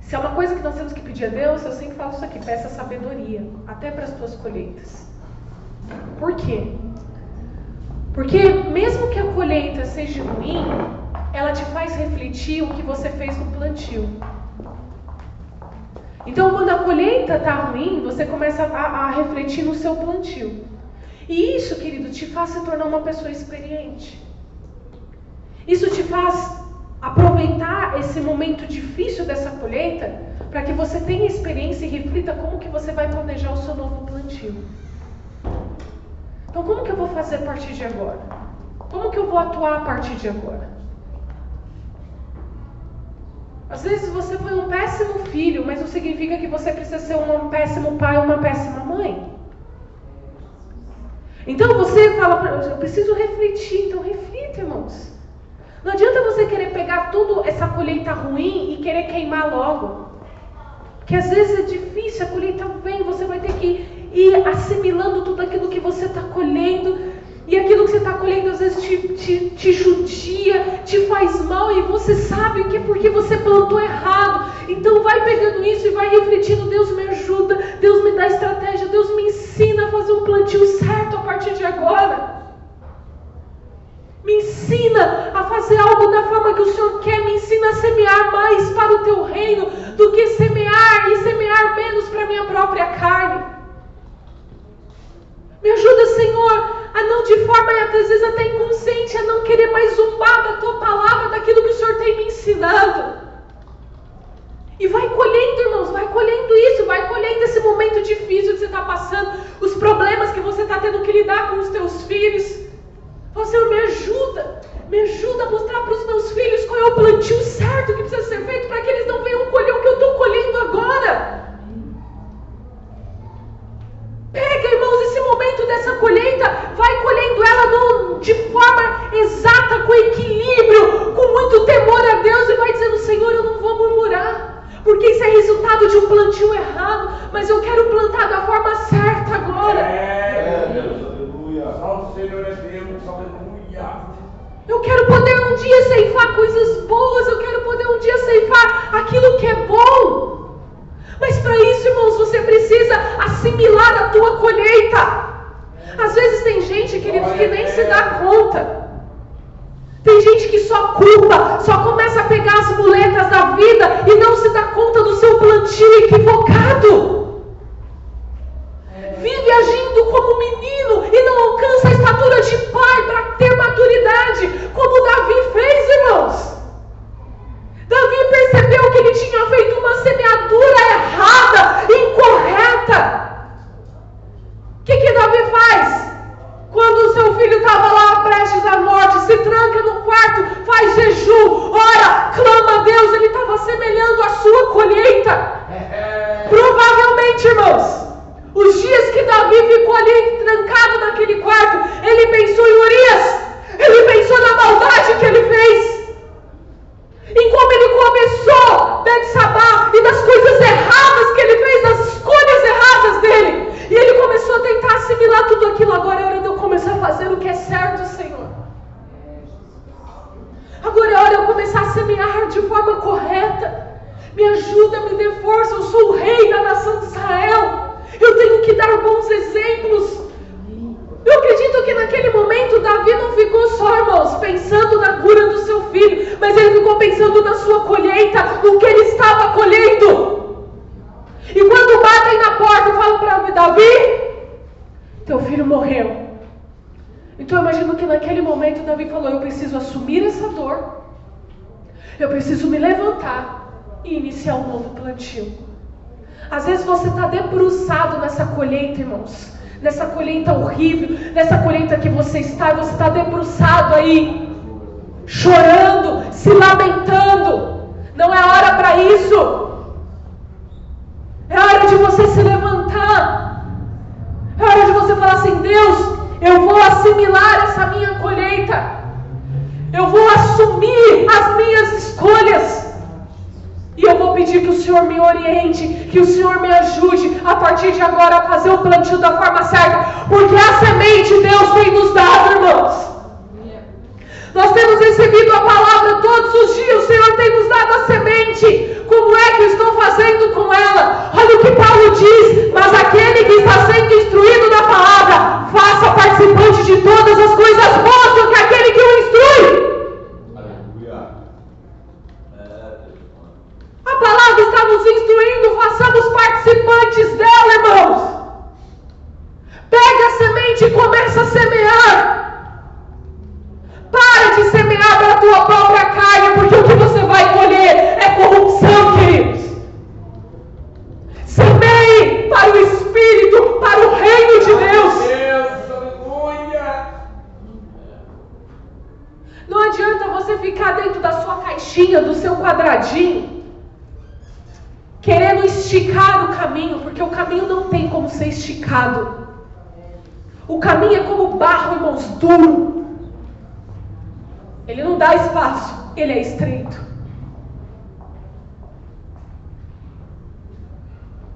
A: se é uma coisa que nós temos que pedir a Deus, eu sempre falo isso aqui, peça sabedoria, até para as tuas colheitas. Por quê? Porque mesmo que a colheita seja ruim, ela te faz refletir o que você fez no plantio. Então, quando a colheita está ruim, você começa a, a, refletir no seu plantio. E isso, querido, te faz se tornar uma pessoa experiente. Isso te faz aproveitar esse momento difícil dessa colheita para que você tenha experiência e reflita como que você vai planejar o seu novo plantio. Então, como que eu vou fazer a partir de agora? Como que eu vou atuar a partir de agora? Às vezes você foi um péssimo filho, mas não significa que você precisa ser um péssimo pai ou uma péssima mãe. Então você fala para eu preciso refletir, então reflita, irmãos. Não adianta você querer pegar tudo essa colheita ruim e querer queimar logo. Porque às vezes é difícil, a colheita vem, você vai ter que ir assimilando tudo aquilo que você está colhendo e aquilo que você está colhendo às vezes te, te, te judia, te faz mal e você sabe que é porque você plantou errado. Então vai pegando isso e vai refletindo: Deus me ajuda, Deus me dá estratégia, Deus me ensina a fazer um plantio certo a partir de agora. Me ensina a fazer algo da forma que o Senhor quer, me ensina a semear mais para o teu reino do que semear e semear menos para a minha própria carne. Me ajuda, Senhor, a não de forma, às vezes até inconsciente, a não querer mais zumbar da tua palavra, daquilo que o Senhor tem me ensinado. E vai colhendo, irmãos, vai colhendo isso, vai colhendo esse momento difícil que você está passando, os problemas que você está tendo que lidar com os teus filhos. Fala, Senhor, me ajuda, me ajuda a mostrar para os meus filhos qual é o plantio certo que precisa ser feito para que eles não venham colher o que eu estou colhendo agora. Pega, momento dessa colheita, vai colhendo ela no, de forma exata, com equilíbrio, com muito temor a Deus e vai dizendo: Senhor, eu não vou murmurar, porque isso é resultado de um plantio errado, mas eu quero plantar da forma certa agora.
B: É, Deus, aleluia. O Senhor é Deus, aleluia.
A: Eu quero poder um dia ceifar coisas boas, eu quero poder um dia ceifar aquilo que é bom. Mas para isso, irmãos, você precisa assimilar a tua colheita. Às vezes tem gente, queridos, que nem se dá conta. Tem gente que só culpa, só começa a pegar as muletas da vida e não se dá conta do seu plantio equivocado. Vive agindo como menino e não alcança a estatura de pai para ter maturidade,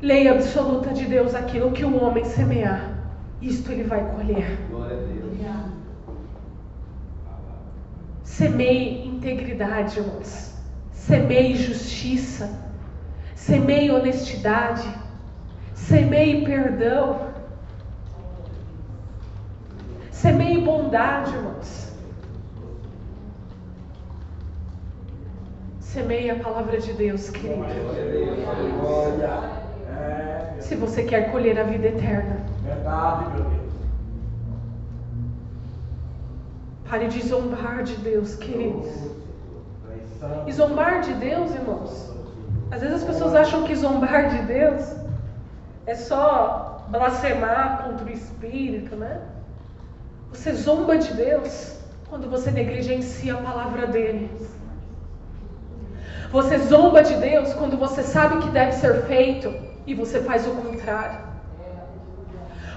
A: Lei absoluta de Deus, aquilo que o homem semear, isto ele vai colher.
B: Glória a Deus.
A: Semeie integridade, irmãos. Semeie justiça. Semeie honestidade. Semeie perdão. Semeie bondade, irmãos. Semeie a palavra de Deus, querido.
B: Glória a Deus. Glória. É,
A: Se você quer colher a vida eterna.
B: verdade, meu Deus.
A: Pare de zombar de Deus, queridos. E zombar de Deus, irmãos? Às vezes as pessoas acham que zombar de Deus é só blasfemar contra o Espírito, né? Você zomba de Deus quando você negligencia a palavra dele. Você zomba de Deus quando você sabe o que deve ser feito e você faz o contrário.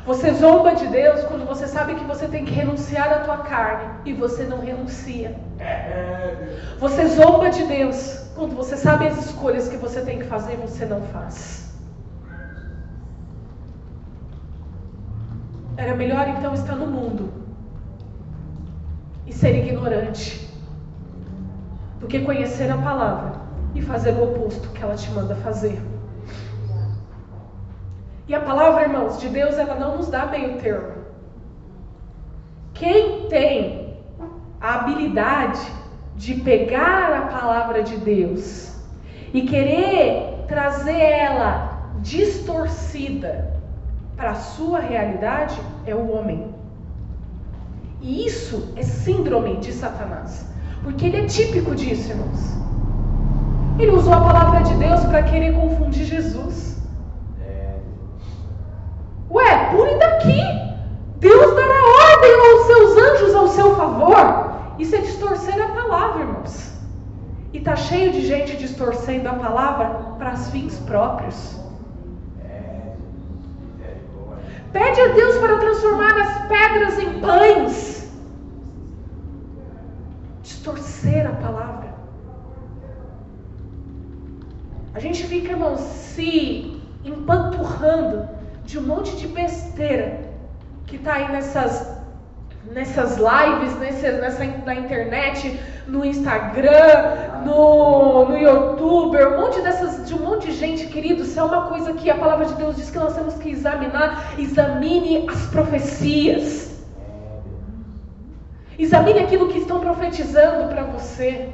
A: Você zomba de Deus quando você sabe que você tem que renunciar à tua carne e você não renuncia. Você zomba de Deus quando você sabe as escolhas que você tem que fazer e você não faz. Era melhor então estar no mundo e ser ignorante do que conhecer a palavra e fazer o oposto que ela te manda fazer. E a palavra, irmãos, de Deus, ela não nos dá meio termo. Quem tem a habilidade de pegar a palavra de Deus e querer trazer ela distorcida para a sua realidade é o homem. E isso é síndrome de Satanás. Porque ele é típico disso, irmãos. Ele usou a palavra de Deus para querer confundir Jesus. Ué, pule daqui. Deus dará ordem aos seus anjos ao seu favor. Isso é distorcer a palavra, irmãos. E tá cheio de gente distorcendo a palavra para fins próprios. Pede a Deus para transformar as pedras em pães. Distorcer a palavra. A gente fica, irmãos, se empanturrando de um monte de besteira que está aí nessas, nessas lives, nessa, nessa, na internet, no Instagram, no, no YouTube, um monte dessas, de um monte de gente, querido, isso é uma coisa que a palavra de Deus diz que nós temos que examinar. Examine as profecias. Examine aquilo que estão profetizando para você.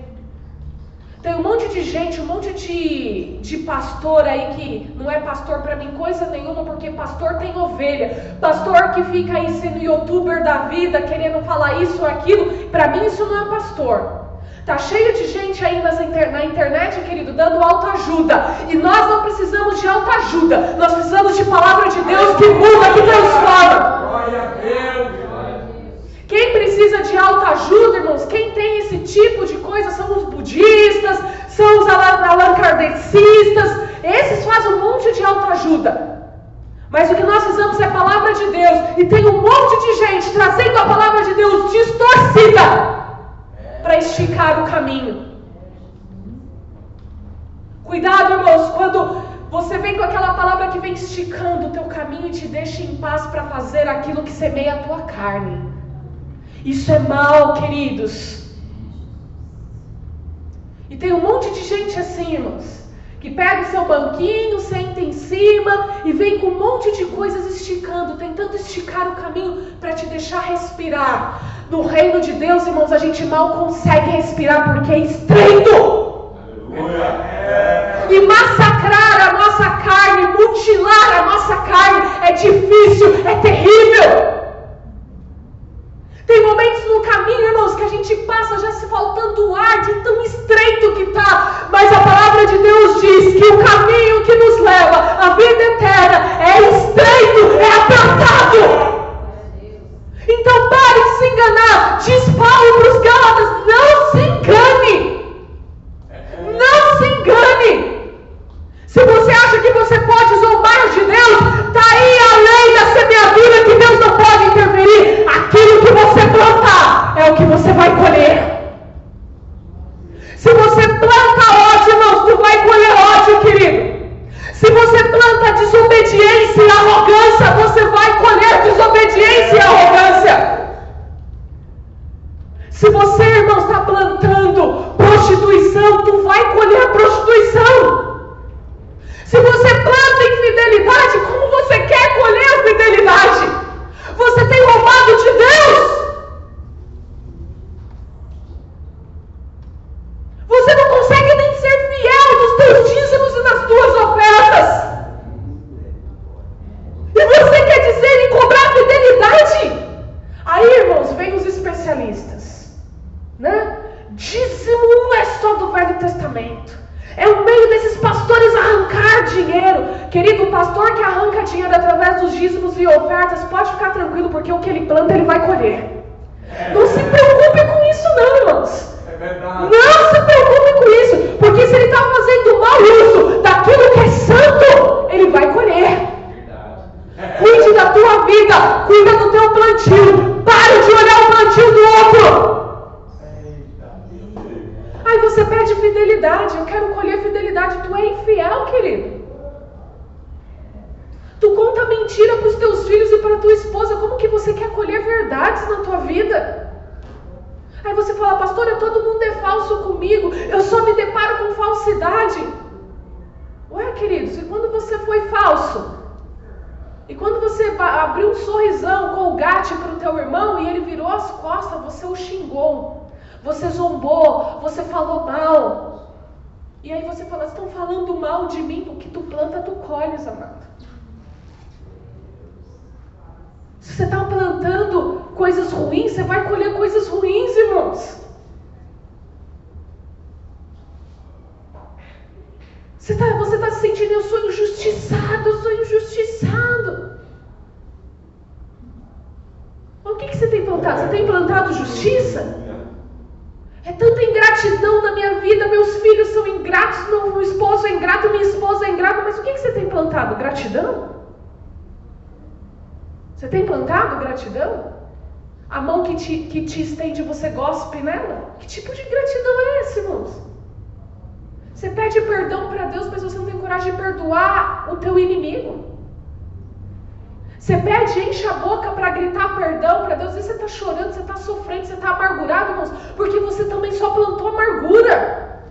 A: Tem um monte de gente, um monte de, de pastor aí que não é pastor para mim coisa nenhuma, porque pastor tem ovelha. Pastor que fica aí sendo youtuber da vida, querendo falar isso ou aquilo, para mim isso não é pastor. Tá cheio de gente aí inter, na internet, querido, dando autoajuda. E nós não precisamos de autoajuda. Nós precisamos de palavra de Deus que muda, que transforma. Glória a Deus. Quem precisa de autoajuda, irmãos, quem tem esse tipo de coisa são os budistas, são os allan kardecistas. Esses fazem um monte de autoajuda. Mas o que nós precisamos é a palavra de Deus. E tem um monte de gente trazendo a palavra de Deus distorcida para esticar o caminho. Cuidado, irmãos, quando você vem com aquela palavra que vem esticando o teu caminho e te deixa em paz para fazer aquilo que semeia a tua carne. Isso é mal, queridos. E tem um monte de gente assim, irmãos, que pega o seu banquinho, senta em cima e vem com um monte de coisas esticando, tentando esticar o caminho para te deixar respirar. No reino de Deus, irmãos, a gente mal consegue respirar porque é estreito. E massacrar a nossa carne, mutilar a nossa carne é difícil, é terrível. Tem momentos no caminho, irmãos, que a gente passa já se faltando ar de tão estreito que está. Mas a palavra de Deus diz que o caminho que nos leva à vida eterna é estreito, é apertado. Então pare de se enganar. Diz Paulo para os Gálatas: não se engane. Não se engane. Se você acha que você pode zombar de Deus, está aí a lei da semeadura Aquilo que você plantar é o que você vai colher. Se você planta ódio, irmãos, tu vai colher ódio, querido. Se você planta desobediência e arrogância, você vai colher desobediência e arrogância. Se você, irmão, está plantando prostituição, tu vai colher prostituição. Se você planta infidelidade, como você quer colher a fidelidade? Você tem Você pede perdão para Deus, mas você não tem coragem de perdoar o teu inimigo. Você pede, enche a boca para gritar perdão para Deus, e você está chorando, você está sofrendo, você está amargurado, irmãos, porque você também só plantou amargura.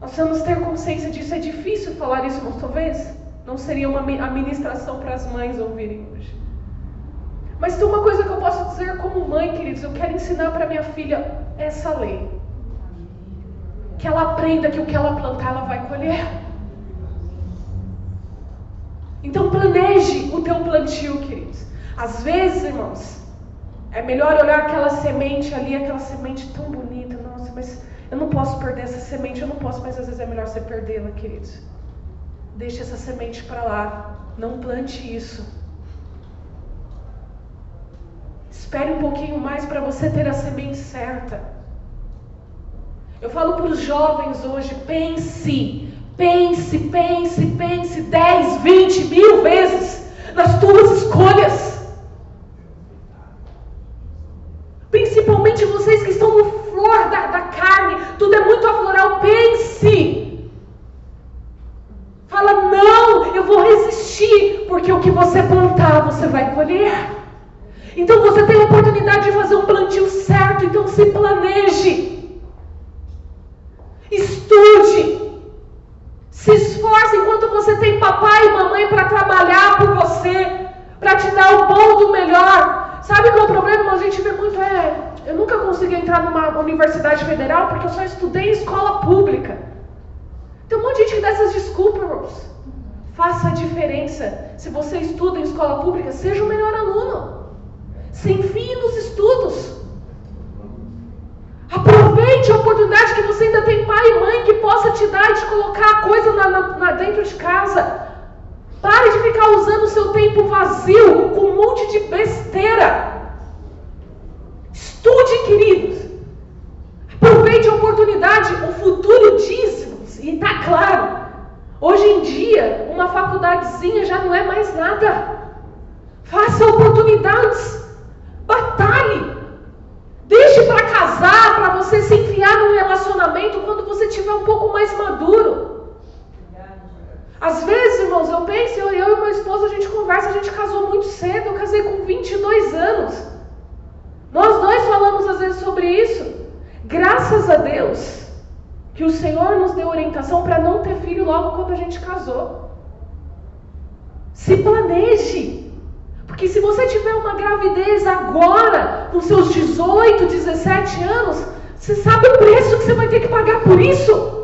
A: Nós vamos ter consciência disso. É difícil falar isso, irmãos, talvez. Não seria uma administração para as mães ouvirem hoje. Mas tem uma coisa que eu posso dizer como mãe, queridos, eu quero ensinar para minha filha essa lei. Que ela aprenda que o que ela plantar, ela vai colher. Então planeje o teu plantio, queridos. Às vezes, irmãos, é melhor olhar aquela semente ali, aquela semente tão bonita. Nossa, mas eu não posso perder essa semente, eu não posso, mas às vezes é melhor você perdê-la, queridos. Deixe essa semente para lá. Não plante isso. Espere um pouquinho mais para você ter a semente certa. Eu falo para os jovens hoje: pense, pense, pense, pense 10, 20 mil vezes nas tuas escolhas. Principalmente vocês que estão no flor da, da carne, tudo é muito afloral. Pense. Fala, não, eu vou resistir, porque o que você plantar, você vai colher. Então você tem a oportunidade de fazer um plantio certo, então se planeje. Estude. Se esforce enquanto você tem papai e mamãe para trabalhar por você, para te dar o bom do melhor. Sabe qual é o problema? A gente vê muito é, eu nunca consegui entrar numa universidade federal porque eu só estudei em escola pública. Tem um monte de gente que dá essas desculpas, irmãos. Faça a diferença. Se você estuda em escola pública, seja o melhor aluno. Se enfie nos estudos. Aproveite a oportunidade que você ainda tem pai e mãe que possa te dar e te colocar a coisa na, na, na, dentro de casa. Pare de ficar usando o seu tempo vazio com um monte de besteira. Estude, queridos. Aproveite a oportunidade. O futuro diz e está claro, hoje em dia, uma faculdadezinha já não é mais nada. Faça oportunidades. Batalhe. Deixe para casar, para você se enfiar num relacionamento quando você tiver um pouco mais maduro. Às vezes, irmãos, eu penso, eu, eu e meu esposo, a gente conversa, a gente casou muito cedo, eu casei com 22 anos. Nós dois falamos às vezes sobre isso. Graças a Deus, que o Senhor nos deu orientação para não ter filho logo quando a gente casou. Se planeje. Porque se você tiver uma gravidez agora, com seus 18, 17 anos, você sabe o preço que você vai ter que pagar por isso?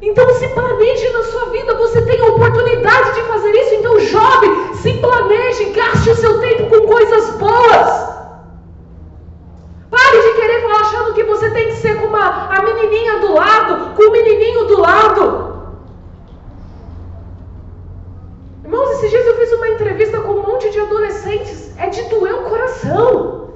A: Então se planeje na sua vida, você tem oportunidade de fazer isso. Então, jovem, se planeje, gaste o seu tempo com coisas boas. Pare de querer falar achando que você tem que ser com uma, a menininha do lado, com o menininho do lado. Irmãos, esses dias eu fiz uma entrevista com um monte de adolescentes. É de doer o coração.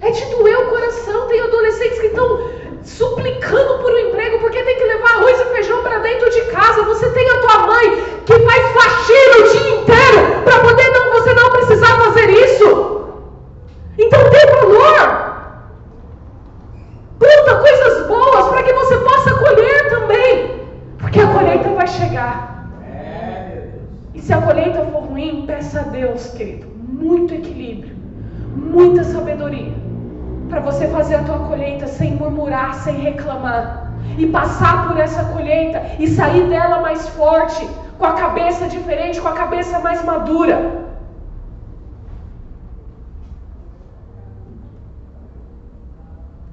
A: É de doer o coração. Tem adolescentes que estão suplicando por um emprego porque tem que levar arroz e feijão para dentro de casa. Você tem a tua mãe que faz faxina o dia inteiro para poder não, você não precisar fazer isso. Então dê valor. Planta coisas boas para que você possa colher também. Porque a colheita vai chegar. E se a colheita for ruim, peça a Deus, querido, muito equilíbrio, muita sabedoria para você fazer a tua colheita sem murmurar, sem reclamar, e passar por essa colheita e sair dela mais forte, com a cabeça diferente, com a cabeça mais madura.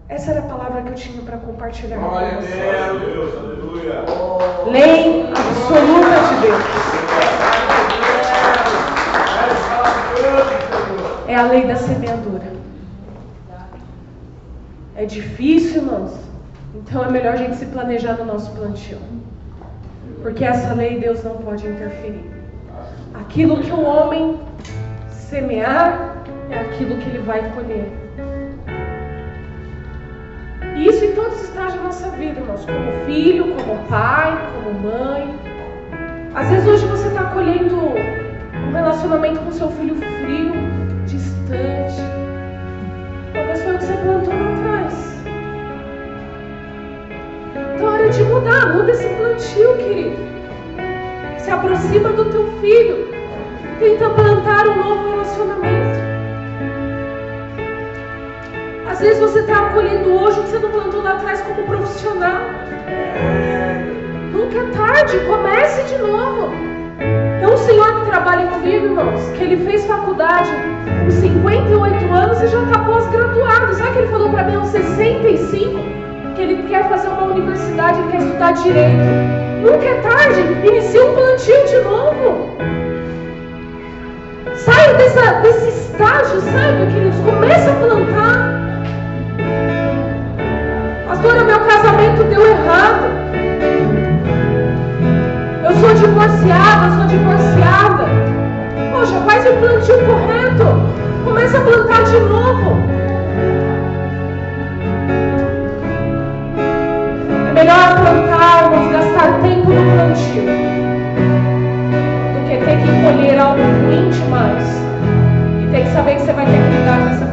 A: Essa era a palavra que eu tinha para compartilhar com vocês.
B: Deus, aleluia.
A: Lei absoluta de Deus. É a lei da semeadura. É difícil, irmãos. Então é melhor a gente se planejar no nosso plantio. Porque essa lei Deus não pode interferir. Aquilo que o homem semear é aquilo que ele vai colher. Isso em todos os estágios da nossa vida, irmãos. Como filho, como pai, como mãe. Às vezes hoje você está colhendo um relacionamento com seu filho frio, distante. Talvez foi o que você plantou de mudar, muda esse plantio, querido. Se aproxima do teu filho. Tenta plantar um novo relacionamento. Às vezes você está colhendo hoje o que você não plantou lá atrás como profissional. Nunca é tarde, comece de novo. Tem um senhor que trabalha comigo, irmãos, que ele fez faculdade com 58 anos e já está pós-graduado. Sabe o que ele falou para mim aos 65? Ele quer fazer uma universidade, ele quer estudar direito. Nunca é tarde, inicie um plantio de novo. Saia dessa, desse estágio, sabe, queridos? Comece a plantar. Pastora, meu casamento deu errado. Eu sou divorciada, sou divorciada. Poxa, faz o plantio correto. Começa a plantar de novo. Melhor plantarmos, gastar tempo no plantio do que ter que colher algo ruim demais. E ter que saber que você vai ter